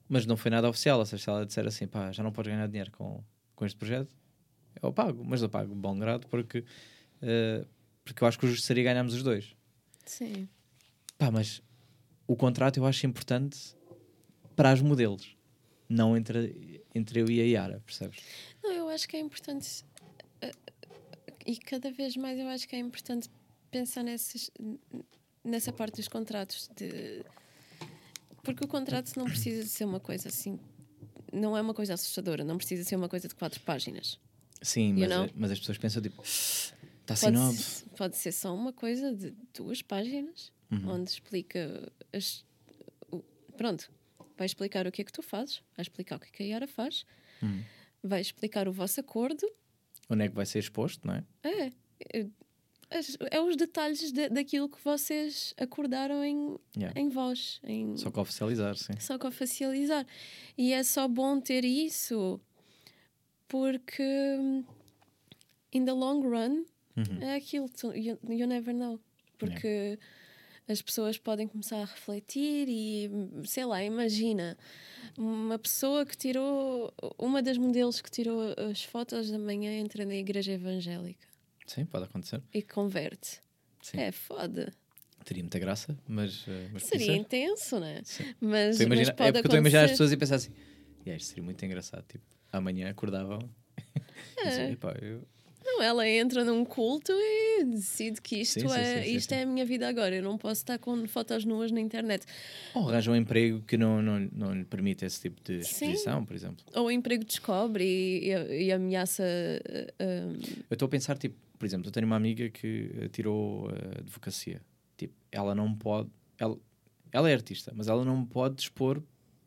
Mas não foi nada oficial. Ou seja, se ela disser assim, pá, já não podes ganhar dinheiro com, com este projeto, eu pago. Mas eu pago bom grado porque, eh, porque eu acho que o justo seria ganharmos os dois. Sim. Pá, mas o contrato eu acho importante para as modelos, não entre, entre eu e a Yara, percebes? Não, eu acho que é importante. eh, E cada vez mais eu acho que é importante pensar nesses, nessa parte dos contratos. De, porque o contrato não precisa de ser uma coisa assim. Não é uma coisa assustadora, não precisa ser uma coisa de quatro páginas. Sim, mas, mas as pessoas pensam tipo, está Pode, assinado. se- pode ser só uma coisa de duas páginas, Uhum. onde explica. As, pronto, vai explicar o que é que tu fazes, vai explicar o que é que a Yara faz, Uhum. vai explicar o vosso acordo. Onde é que vai ser exposto, não é? É. é, é os detalhes da- daquilo que vocês acordaram em, Yeah. em voz, em, Só que oficializar, sim. só que oficializar. E é só bom ter isso porque hum, in the long run Uhum. é aquilo, you, you never know. Porque as pessoas podem começar a refletir e, sei lá, imagina uma pessoa que tirou, uma das modelos que tirou as fotos da manhã entra na igreja evangélica Sim, pode acontecer. e converte. Sim. É foda. Teria muita graça, mas. eh, mas Seria ser. intenso, né? Sim. Mas, Estou a mas pode é porque eu estou a imaginar as acontecer. pessoas e pensar assim: "Yeah, isto seria muito engraçado. Tipo, amanhã acordavam. e diziam, É. "Epá, eu- Não, ela entra num culto e decide que isto, Sim, é, sim, sim, isto é a minha vida agora. Eu não posso estar com fotos nuas na internet. Ou arranja um emprego que não, não, não lhe permite esse tipo de exposição, por exemplo. Ou o emprego descobre e, e- e ameaça. uh, Eu estou a pensar, tipo, por exemplo, eu tenho uma amiga que tirou eh, advocacia. Tipo, ela não pode. Ela, ela é artista, mas ela não pode expor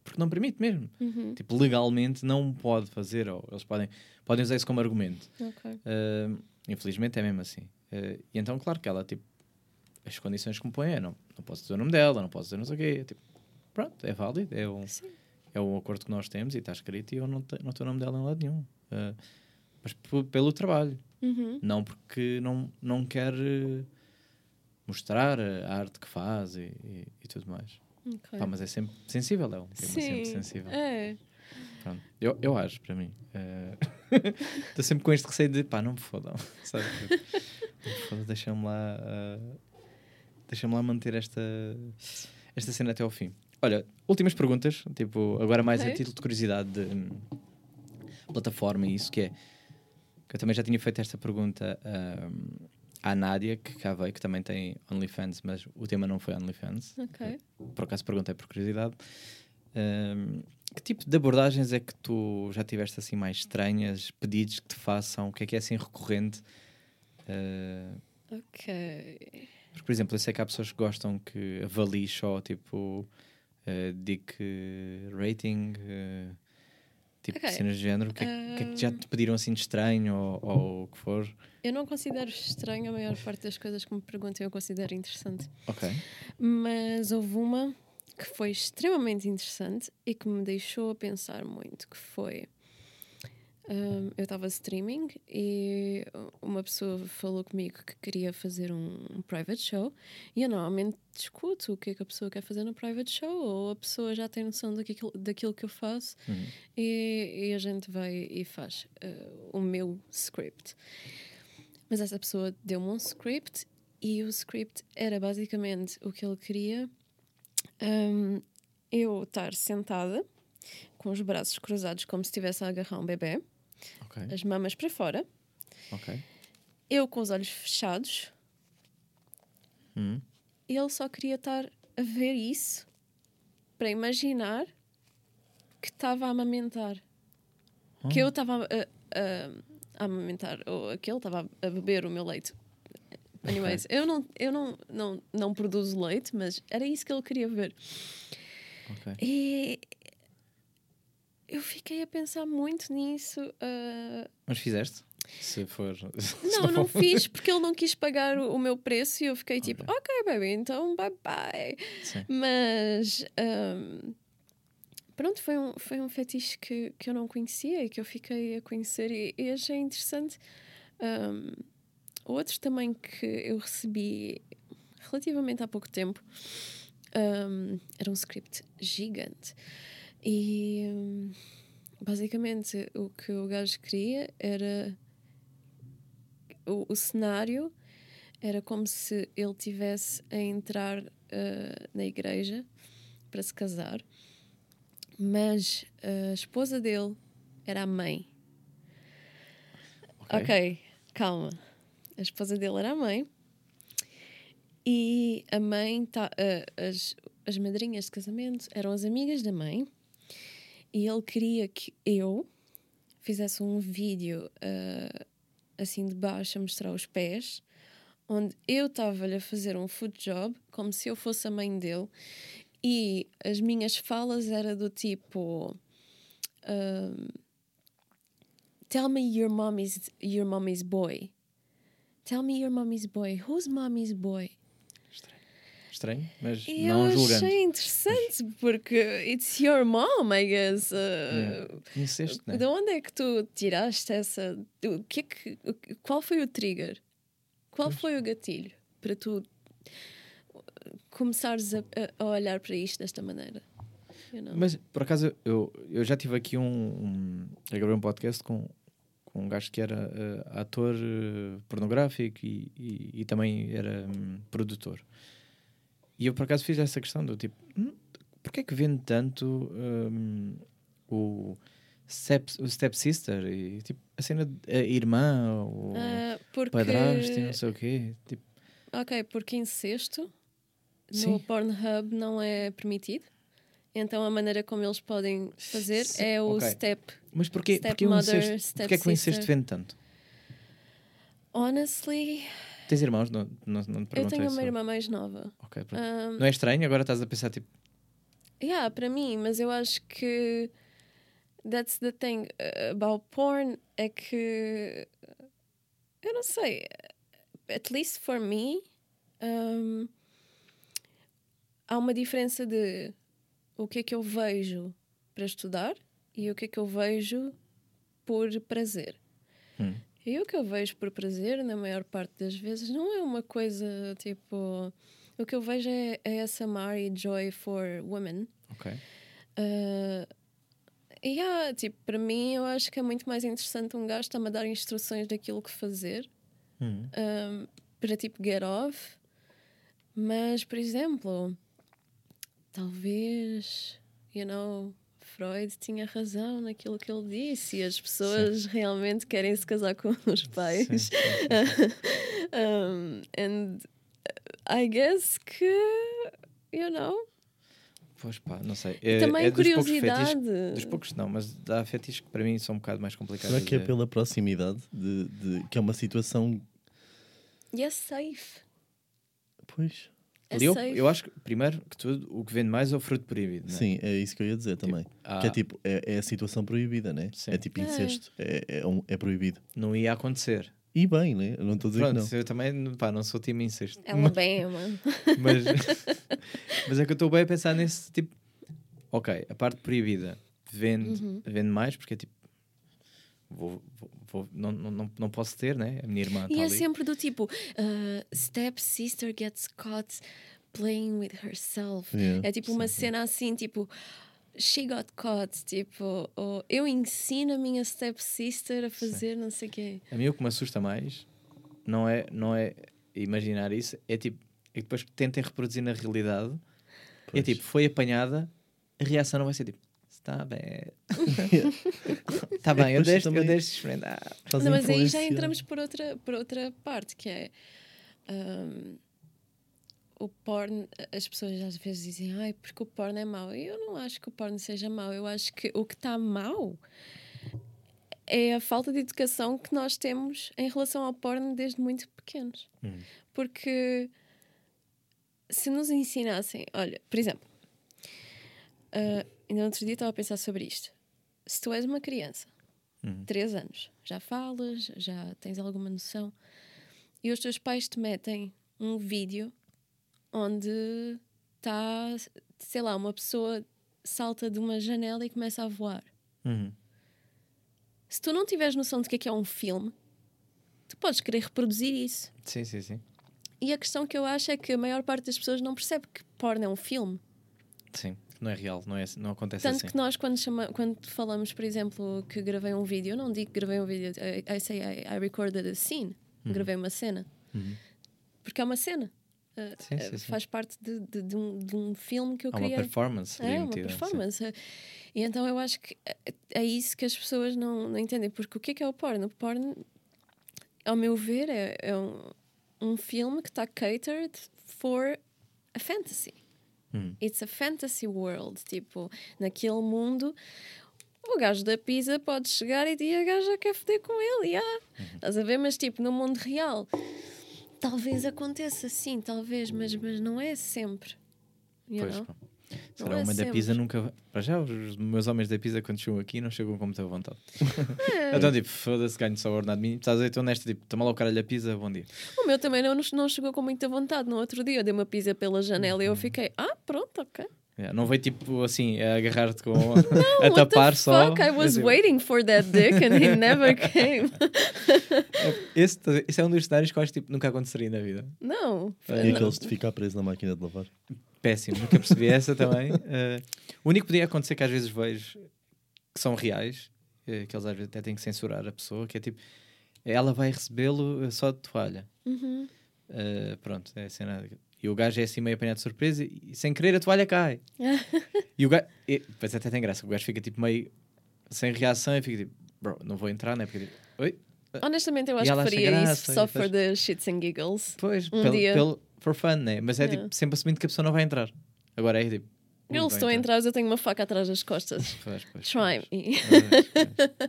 porque não permite mesmo. uhum, Tipo, legalmente não pode fazer, ou eles podem, podem usar isso como argumento. ok. Uh, infelizmente é mesmo assim. Uh, e então, claro que ela, tipo, as condições que me põe é: não, não posso dizer o nome dela, não posso dizer não sei o quê. Tipo, pronto, é válido, é um, Sim. é um acordo que nós temos e está escrito e eu não, te, não tenho o nome dela em lado nenhum. Uh, mas pelo trabalho, Uhum, não porque não, não quer uh, mostrar a arte que faz e, e, e tudo mais. Ok. Pá, mas é sempre sensível, é um tema sempre Sim, sensível. É. Pronto. Eu, eu acho, para mim. Estou sempre com este receio de pá, não me fodam. Sabe? Não me fodam, deixa-me lá. ah, deixa-me lá manter esta, esta cena até ao fim. Olha, últimas perguntas, tipo, agora mais a Ok. título de curiosidade de hum, plataforma e isso que é. Que eu também já tinha feito esta pergunta hum, à Nádia, que cá veio, que também tem OnlyFans, mas o tema não foi OnlyFans Ok. por acaso perguntei por curiosidade. Ahm, que tipo de abordagens é que tu já tiveste assim mais estranhas, pedidos que te façam? O que é que é assim recorrente? Ah, Ok. porque, por exemplo, eu sei que há pessoas que gostam que avalie só tipo uh, dick rating, eh, tipo Ok. cenas de género. O que, é, que é que já te pediram assim de estranho ou, ou o que for? Eu não considero estranho a maior parte das coisas que me perguntam, eu considero interessante. Ok. Mas houve uma que foi extremamente interessante e que me deixou a pensar muito, que foi... hum, eu estava streaming e uma pessoa falou comigo que queria fazer um, um private show e eu normalmente discuto o que é que a pessoa quer fazer no private show ou a pessoa já tem noção daquilo, daquilo que eu faço Uhum. e, e a gente vai e faz uh, o meu script. Mas essa pessoa deu-me um script e o script era basicamente o que ele queria. um, eu estar sentada com os braços cruzados como se estivesse a agarrar um bebê, Ok. as mamas para fora, Ok. eu com os olhos fechados, e ele só queria estar a ver isso para imaginar que estava a amamentar. Que eu estava a, a- a amamentar, ou que ele estava a beber o meu leite. Anyways, eu, não, eu não, não, não produzo leite, mas era isso que ele queria ver. Ok. E eu fiquei a pensar muito nisso. ah, Mas fizeste? Se for. Não, não fiz porque ele não quis pagar o o meu preço e eu fiquei tipo, ok, baby, então bye bye. Sim. Mas ahm, pronto, foi um, foi um fetiche que, que eu não conhecia e que eu fiquei a conhecer e, e achei interessante. Ahm, outro também que eu recebi relativamente há pouco tempo ahm, era um script gigante. E basicamente o que o gajo queria era o, o cenário era como se ele tivesse a entrar ah, na igreja para se casar, mas a esposa dele era a mãe. Ok, calma. A esposa dele era a mãe e a mãe, tá, ah, as, as madrinhas de casamento eram as amigas da mãe e ele queria que eu fizesse um vídeo ah, assim de baixo a mostrar os pés, onde eu estava-lhe a fazer um foot job, como se eu fosse a mãe dele, e as minhas falas era do tipo. ahm, Tell me your mommy's your mommy's boy. Tell me your mommy's boy. Who's mommy's boy? Estranho, mas não eu julgando. achei interessante porque it's your mom, I guess. Uh. Conheceste, né? De onde é que tu tiraste essa. O que é que, qual foi o trigger? Qual foi o gatilho para tu começares a, a- olhar para isto desta maneira? You know? Mas por acaso eu, eu já tive aqui um, um. Eu gravei um podcast com, um gajo que era eh, ator eh, pornográfico e, e, e também era hum, produtor. E eu por acaso fiz essa questão do tipo: hum, porquê é que vende tanto hum, o, step, o stepsister e tipo a cena de a irmã ou Ah, porque, padrasto não sei o quê? Tipo, Ok, porque incesto Sim. no Pornhub não é permitido. Então a maneira como eles podem fazer Sim, é o ok. step. mas porquê, porquê, o Stepmother, incesto, porquê é que o incesto vende tanto? Honestly, Tens irmãos? Não, não, não te eu tenho uma só. irmã mais nova. Ok, pronto. Um, Não é estranho? Agora estás a pensar tipo. Yeah, para mim, mas eu acho que that's the thing about porn é que eu não sei, at least for me, um, há uma diferença de o que é que eu vejo para estudar e o que é que eu vejo por prazer. Hum. E o que eu vejo por prazer, na maior parte das vezes, não é uma coisa tipo. O que eu vejo é ASMR e Joy for Women. Ok. Uh, e yeah, tipo, para mim, eu acho que é muito mais interessante um gajo estar-me a dar instruções daquilo que fazer Hum. um, para tipo get off. Mas, por exemplo, talvez, you know, Freud tinha razão naquilo que ele disse e as pessoas realmente querem se casar com os pais. Sim, sim, sim. um, and I guess que, you know, Pois pá, não sei. É, também é dos poucos curiosidade. fetiches- dos poucos não, mas há fetiches que para mim são um bocado mais complicados. Será que é pela proximidade? De, de- que é uma situação. e é safe. Pois. É Ali eu, eu acho que, primeiro que tudo, o que vende mais é o fruto proibido. Não é? Sim, é isso que eu ia dizer também. ah. Que é tipo, é, é a situação proibida, né? Sim. É tipo É. incesto. É, é, um- é proibido. Não ia acontecer. E bem, né? Eu não estou a dizer Pronto, que não. eu também pá, não sou time incesto. Alabama. Mas, mas é que eu estou bem a pensar nesse tipo. Ok, a parte proibida vende, Uhum. vende mais porque é tipo. Vou, vou, vou- não, não, não, posso ter, né? A minha irmã E está é ali. sempre do tipo: uh, step sister gets caught playing with herself. Yeah, é tipo uma cena assim, tipo. She got caught, tipo, ou eu ensino a minha step sister a fazer não sei o quê. A mim o que me assusta mais não é, não é imaginar isso, é tipo, é que depois tentem reproduzir na realidade, é Pois. tipo, foi apanhada, a reação não vai ser tipo, está bem, está bem, eu deixo, eu deixo experimentar. Estás a Não, mas aí já entramos por outra, por outra parte, que é um, o porno. As pessoas às vezes dizem, ai, porque o porno é mau. E eu não acho que o porno seja mau. Eu acho que o que está mau é a falta de educação que nós temos em relação ao porno desde muito pequenos. Hum. Porque se nos ensinassem, olha, por exemplo, ah, ainda no outro dia estava a pensar sobre isto. Se tu és uma criança três anos. Já falas, já tens alguma noção. E os teus pais te metem um vídeo onde está, sei lá, uma pessoa salta de uma janela e começa a voar. Uhum. Se tu não tiveres noção de que é que é um filme, tu podes querer reproduzir isso. Sim, sim, sim. E a questão que eu acho é que a maior parte das pessoas não percebe que porno é um filme. Sim. Não é real, não, é, não acontece Tanto assim. que nós, quando, chama, quando falamos, por exemplo, que gravei um vídeo, eu não digo que gravei um vídeo, I, I say I, I recorded a scene, gravei uma cena. Porque é uma cena. Uh, Uhum. Sim, uh, sim, sim. Faz parte de, de- de um, de um filme que eu Há uma performance É, uma sim. performance. E então eu acho que é- é isso que as pessoas não, não entendem. Porque o que é que é o porno? O porno, ao meu ver, é, é um, um filme que está catered for a fantasy. Hum. It's a fantasy world. Tipo, naquele mundo, o gajo da pizza pode chegar e a gaja quer foder com ele. Yeah. Uhum. Estás a ver? Mas tipo, no mundo real, talvez aconteça sim, talvez, mas, mas não é sempre. You Pois, know? Não Será é uma da sempre. pizza nunca. Para já, os meus homens da pizza, quando chegam aqui, não chegam com muita vontade. É. então, tipo, foda-se, ganho só o ordenado mínimo. Estás aí, estou nesta, tipo, toma lá o caralho a pizza, bom dia. O meu também não, não chegou com muita vontade. No outro dia eu dei uma pizza pela janela e eu fiquei, ah, pronto, ok. Yeah, não veio tipo assim, a agarrar-te com. a What tapar só. fuck? I was Mas, waiting for that dick and he never came. Esse, esse é um dos cenários que eu acho que tipo, nunca aconteceria na vida. Não. E aqueles de ficar preso na máquina de lavar. Péssimo, nunca percebi essa também. Eh, o único que podia acontecer que às vezes vejo que são reais, eh, que eles às vezes até têm que censurar a pessoa, que é tipo, ela vai recebê-lo eh, só de toalha. Uhum. Uh, pronto, é a cena. E o gajo é assim meio apanhado de surpresa e, e sem querer a toalha cai. e o gajo. e- Depois até tem graça, o gajo fica tipo meio sem reação e fica tipo, bro, não vou entrar, né? Porque tipo, oi? Honestamente, eu acho que faria graça isso só for the shits and giggles. Pois, Um pelo, dia. pelo- for fun, né? Mas é Yeah. tipo, sempre assumindo que a pessoa não vai entrar. Agora é tipo. Eles estão a entrar, eu tenho uma faca atrás das costas. Pois, pois, Try pois. me.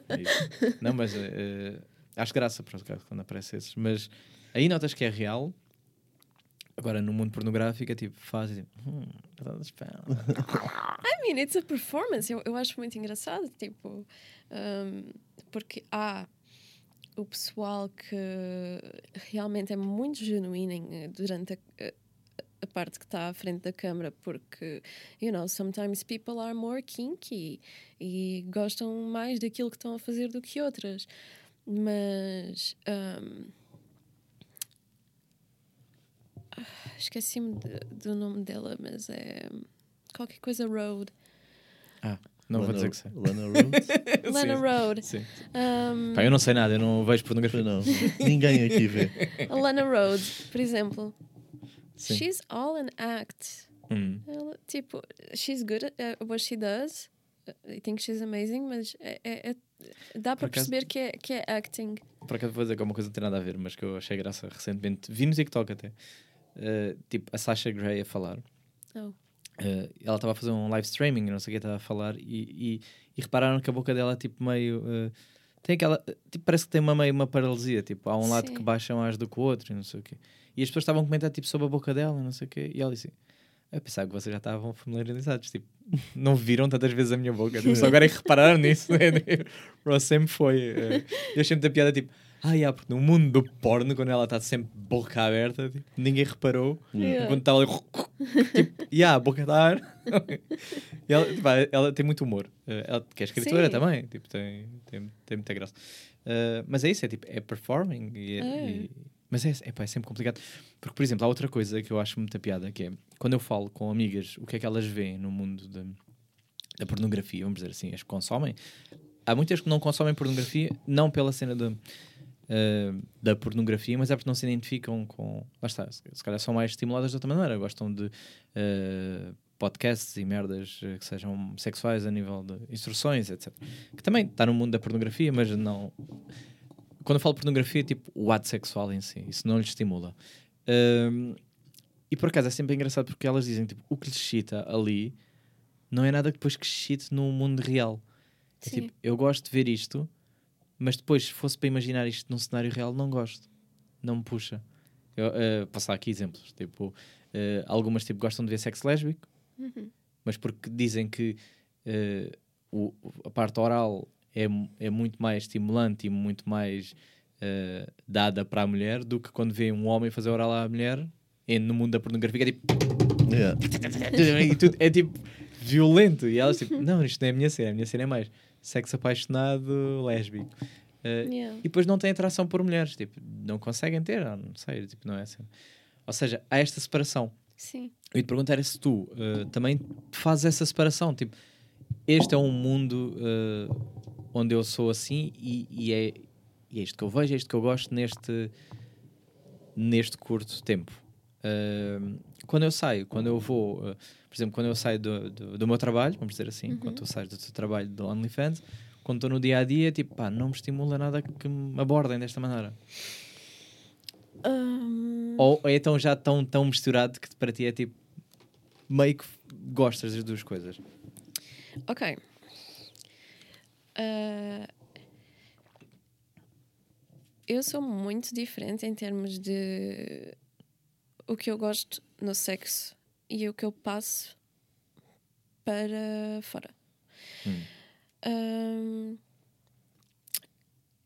Pois. É. Não, mas eh, acho graça pronto, quando aparece esses. Mas aí notas que é real. Agora no mundo pornográfico é tipo, faz e tipo, hum, tá. I mean, it's a performance. Eu, eu acho muito engraçado, tipo, um, porque há o pessoal que realmente é muito genuíno em- durante a, a- parte que está à frente da câmara, porque, you know, sometimes people are more kinky e gostam mais daquilo que estão a fazer do que outras. Mas. um, Esqueci-me de- do nome dela, mas é qualquer coisa Road. Ah, não vou dizer que sei. Lana Rhodes? Lana. Road. Sim. Um, Pá, eu não sei nada, eu não vejo pornografia. não. Ninguém aqui vê. a Lana Road, por exemplo. Sim. She's all an act. Hum. Ela, tipo, she's good at what she does. I think she's amazing, mas é, é- é- dá para acaso- perceber que é, que é acting. Por acaso vou dizer que é uma coisa que não tem nada a ver, mas que eu achei graça recentemente. Vi no TikTok até. Uh, tipo, a Sasha Grey a falar. Oh. Uh, ela estava a fazer um live streaming, não sei o que estava a falar, e, e, e repararam que a boca dela, tipo, meio. uh, tem aquela. Tipo, parece que tem uma, meio uma paralisia. Tipo, há um lado Sim. que baixa mais do que o outro, e não sei o quê. E as pessoas estavam a comentar, tipo, sobre a boca dela, não sei o quê. E ela disse. Eu pensava que vocês já estavam familiarizados, tipo, não viram tantas vezes a minha boca, tipo, só agora é que repararam nisso, né? Bro, sempre foi. uh, eu achei muita piada, tipo, ah, yeah, porque no mundo do porno, quando ela está sempre boca aberta, tipo, ninguém reparou. Yeah. Quando estava ali, tipo, yeah, boca está a ar. e ela, tipo, ela tem muito humor. Uh, ela, que é escritora Sim. também, tipo, tem, tem, tem muita graça. Uh, mas é isso, é tipo, é performing. E, É. e- mas é, é, pá, é sempre complicado. Porque, por exemplo, há outra coisa que eu acho muita piada, que é quando eu falo com amigas o que é que elas veem no mundo da, da pornografia, vamos dizer assim, as que consomem. Há muitas que não consomem pornografia, não pela cena da, eh, da pornografia, mas é porque não se identificam com. Lá está, se, se calhar são mais estimuladas de outra maneira, gostam de eh, podcasts e merdas eh, que sejam sexuais a nível de instruções, etc. Que também está no mundo da pornografia, mas não. Quando eu falo pornografia, é tipo o ato sexual em si, isso não lhes estimula. Ahm, e por acaso é sempre engraçado porque elas dizem tipo, o que lhes excita ali não é nada que depois que excite no mundo real. É tipo, eu gosto de ver isto, mas depois, se fosse para imaginar isto num cenário real, não gosto. Não me puxa. Eu, posso dar aqui exemplos. Tipo, eh, algumas tipo, gostam de ver sexo lésbico, Uhum. mas porque dizem que eh, o- a parte oral é, é muito mais estimulante e muito mais eh, dada para a mulher do que quando vê um homem fazer oral à mulher e no mundo da pornografia é tipo, Yeah. é tipo violento e elas tipo, não, isto não é a minha cena, a minha cena é mais sexo apaixonado, lésbico. Eh, Yeah. e depois não têm atração por mulheres, tipo, não conseguem ter, ah, não sei, tipo, não é assim. Ou seja, há esta separação. Sim. Eu te perguntar é se tu eh, também fazes essa separação, tipo, este é um mundo eh, onde eu sou assim e, e é, e é isto que eu vejo, é isto que eu gosto neste, neste curto tempo. Eh, quando eu saio, quando eu vou, eh, por exemplo, quando eu saio do, do, do meu trabalho, vamos dizer assim, quando tu sais do teu trabalho do OnlyFans, quando estou no dia a dia, tipo, pá, não me estimula nada que me abordem desta maneira. Hum, Ou é tão já tão, tão misturado que para ti é tipo meio que gostas das duas coisas. Ok. Ah, eu sou muito diferente em termos de o que eu gosto no sexo e o que eu passo para fora. Ahm,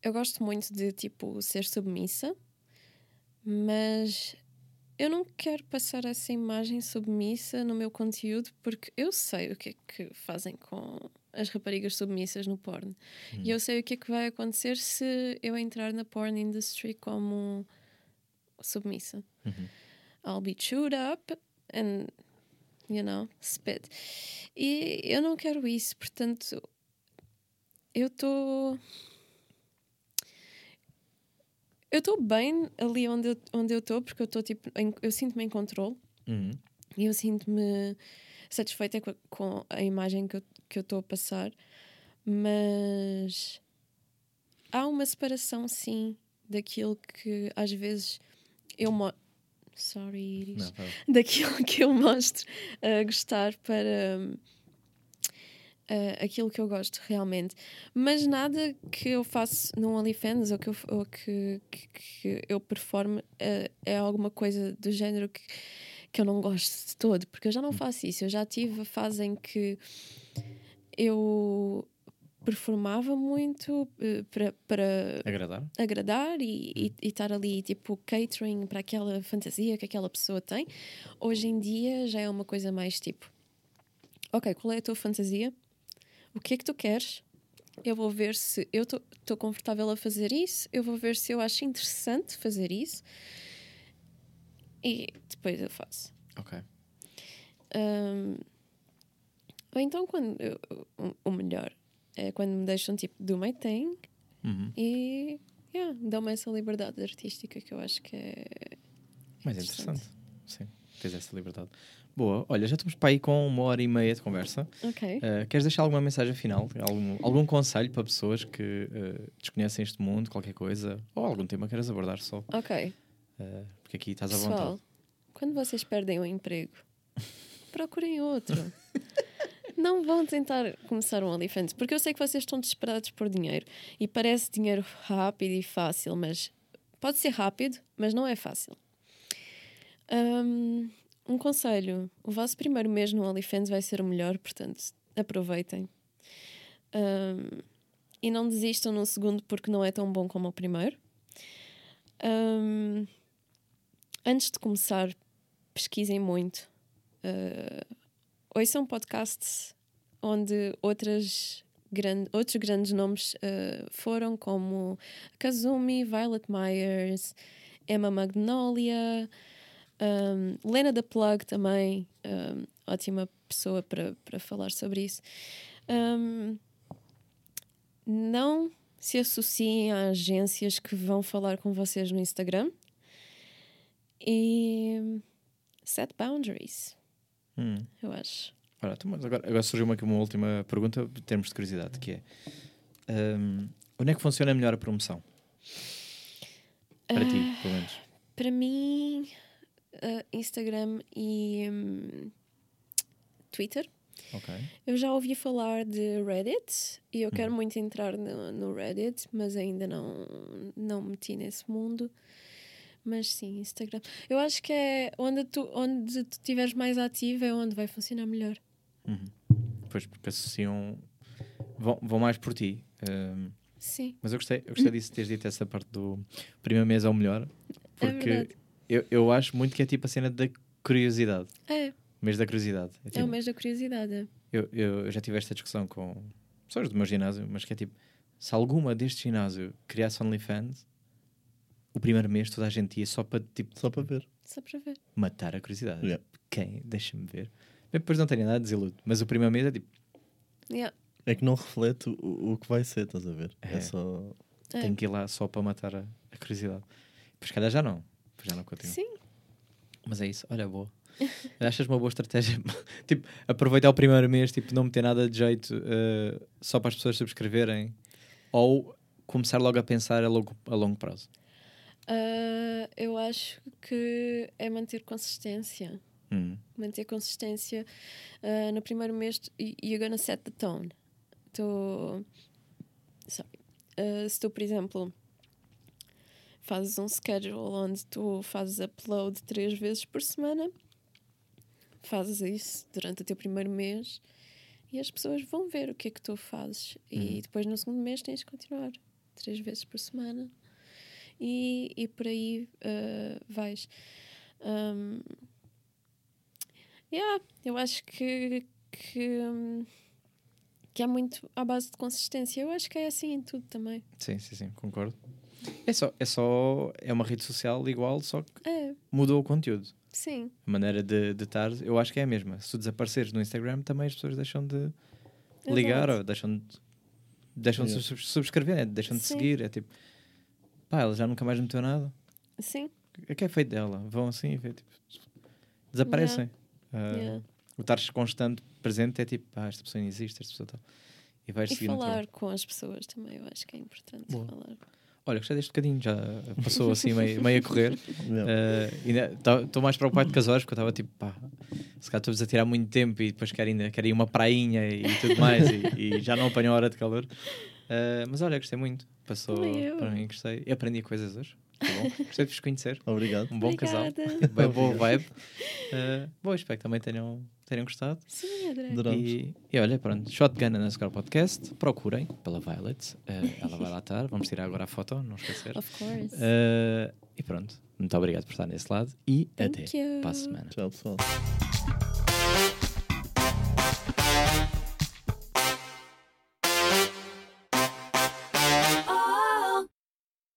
eu gosto muito de tipo ser submissa, mas eu não quero passar essa imagem submissa no meu conteúdo porque eu sei o que é que fazem com as raparigas submissas no porno. E eu sei o que é que vai acontecer se eu entrar na porn industry como submissa. I'll be chewed up and, you know, spit. E eu não quero isso, portanto, eu estou. Eu estou bem ali onde eu onde estou, porque eu estou tipo. em- eu sinto-me em controle Uhum. e eu sinto-me satisfeita com a, com a imagem que eu que estou a passar, mas há uma separação, sim, daquilo que às vezes eu Sorry, Iris. Não, tá. Daquilo que eu mostro a gostar para hum, ah, aquilo que eu gosto realmente. Mas nada que eu faço no OnlyFans ou que eu, ou que, que, que eu performe ah, é alguma coisa do género que, que eu não gosto de todo, porque eu já não faço isso. Eu já tive a fase em que eu performava muito eh, para, para Agradar? agradar e, e, e estar ali tipo catering para aquela fantasia que aquela pessoa tem. Hoje em dia já é uma coisa mais tipo: ok, qual é a tua fantasia? O que é que tu queres? Eu vou ver se eu estou confortável a fazer isso, eu vou ver se eu acho interessante fazer isso e depois eu faço. Ok. Ahm, ou então, quando eu- o melhor é quando me deixam tipo do my thing Uhum. e yeah, dão-me essa liberdade artística que eu acho que é. Mas é Interessante. interessante. Sim, tens essa liberdade. Boa, olha, já estamos para aí com uma hora e meia de conversa. Ok. Uh, queres deixar alguma mensagem final? Algum, algum conselho para pessoas que uh, desconhecem este mundo, qualquer coisa? Ou algum tema que queiras abordar só? Ok. Uh, porque aqui estás à Pessoal, vontade. quando vocês perdem o emprego, procurem outro. Não vão tentar começar um OnlyFans, porque eu sei que vocês estão desesperados por dinheiro e parece dinheiro rápido e fácil, mas pode ser rápido, mas não é fácil. Um, um conselho: o vosso primeiro mês no OnlyFans vai ser o melhor, portanto, aproveitem. Um, e não desistam no segundo porque não é tão bom como o primeiro. Um, antes de começar, pesquisem muito. Uh, ouçam podcasts onde outras gran outros grandes nomes uh, foram, como Kazumi, Violet Myers, Emma Magnolia, um, Lena the Plug também, um, ótima pessoa para, falar sobre isso. Um, não se associem a agências que vão falar com vocês no Instagram e set boundaries, Hum. eu acho. Então, mas agora, agora surgiu-me aqui uma última pergunta, em termos de curiosidade, que é um, onde é que funciona melhor a promoção? Para ti, Ah. pelo menos. Para mim, uh, Instagram e hum, Twitter. Ok. Eu já ouvi falar de Reddit e eu quero muito entrar no, no Reddit, mas ainda não, não meti nesse mundo. Mas sim, Instagram. Eu acho que é onde tu, onde tu estiveres mais ativo é onde vai funcionar melhor. Pois, porque associam. Vão, vão mais por ti. Sim. mas eu gostei, eu gostei disso, teres dito essa parte do primeiro mês é o melhor, porque verdade. eu, eu acho muito que é tipo a cena da curiosidade, É, o mês da curiosidade. É é tipo, o mês da curiosidade. é. eu, eu, eu já tive esta discussão com pessoas do meu ginásio, mas que é tipo, se alguma deste ginásio criasse OnlyFans, o primeiro mês toda a gente ia só para tipo, Só para ver. Só para ver. matar a curiosidade. Yeah. Quem? Deixa-me ver. Depois não tenho nada desiludo, mas o primeiro mês é tipo, Yeah. É que não reflete o, o que vai ser, estás a ver? É, É. só. É. tenho que ir lá só para matar a, a curiosidade. Pois calhar já não, pois já não continuo. Sim. Mas é isso, olha, boa. Achas uma boa estratégia? tipo, aproveitar o primeiro mês, tipo, não meter nada de jeito eh, só para as pessoas subscreverem ou começar logo a pensar a longo, a longo prazo. Ah, eu acho que é manter consistência. Hum, Manter consistência. Ah, no primeiro mês, you're gonna set the tone. Tu. Sorry. Ah, se tu, por exemplo, fazes um schedule onde tu fazes upload três vezes por semana, fazes isso durante o teu primeiro mês e as pessoas vão ver o que é que tu fazes. E depois no segundo mês tens de continuar três vezes por semana e, e por aí ah, vais. Um, yeah, eu acho que, que, que é muito à base de consistência. Eu acho que é assim em tudo também. sim, sim, sim, concordo. É só, é só, é uma rede social igual, só que É, mudou o conteúdo. sim. A maneira de, de estar, eu acho que é a mesma. Se tu desapareceres no Instagram, também as pessoas deixam de ligar Exato. ou deixam de, deixam de subscrever, né? deixam de Sim. seguir. É tipo, pá, ela já nunca mais meteu nada. Sim. O que é feito dela? Vão assim, vê, tipo, desaparecem. Ah, yeah. O estar constante, presente, é tipo, pá, esta pessoa não existe, esta pessoa tal. E vais E seguir falar com as pessoas também, eu acho que é importante Boa. falar. Olha, gostei deste bocadinho, já passou assim meio, meio a correr. Yeah. Estou mais preocupado com as horas, porque eu estava tipo, pá, se calhar estamos a tirar muito tempo e depois quero, ainda, quero ir uma prainha e tudo mais e, e já não apanho a hora de calor. Ah, mas olha, gostei muito. Passou eu. para mim, gostei. E aprendi coisas hoje. Bom. Gostei de vos conhecer. Obrigado. Um bom casal. Obrigada. Bem, boa vibe. Ah, boa, espero que também tenham, tenham gostado. Sim, André. Adoramos. E, e olha, pronto, Shotgun Underscore Podcast, procurem pela Violet, eh, ela vai lá estar, vamos tirar agora a foto, não esquecer. Of course. Eh, e pronto, muito obrigado por estar nesse lado e Thank até you. para a semana. Tchau, pessoal.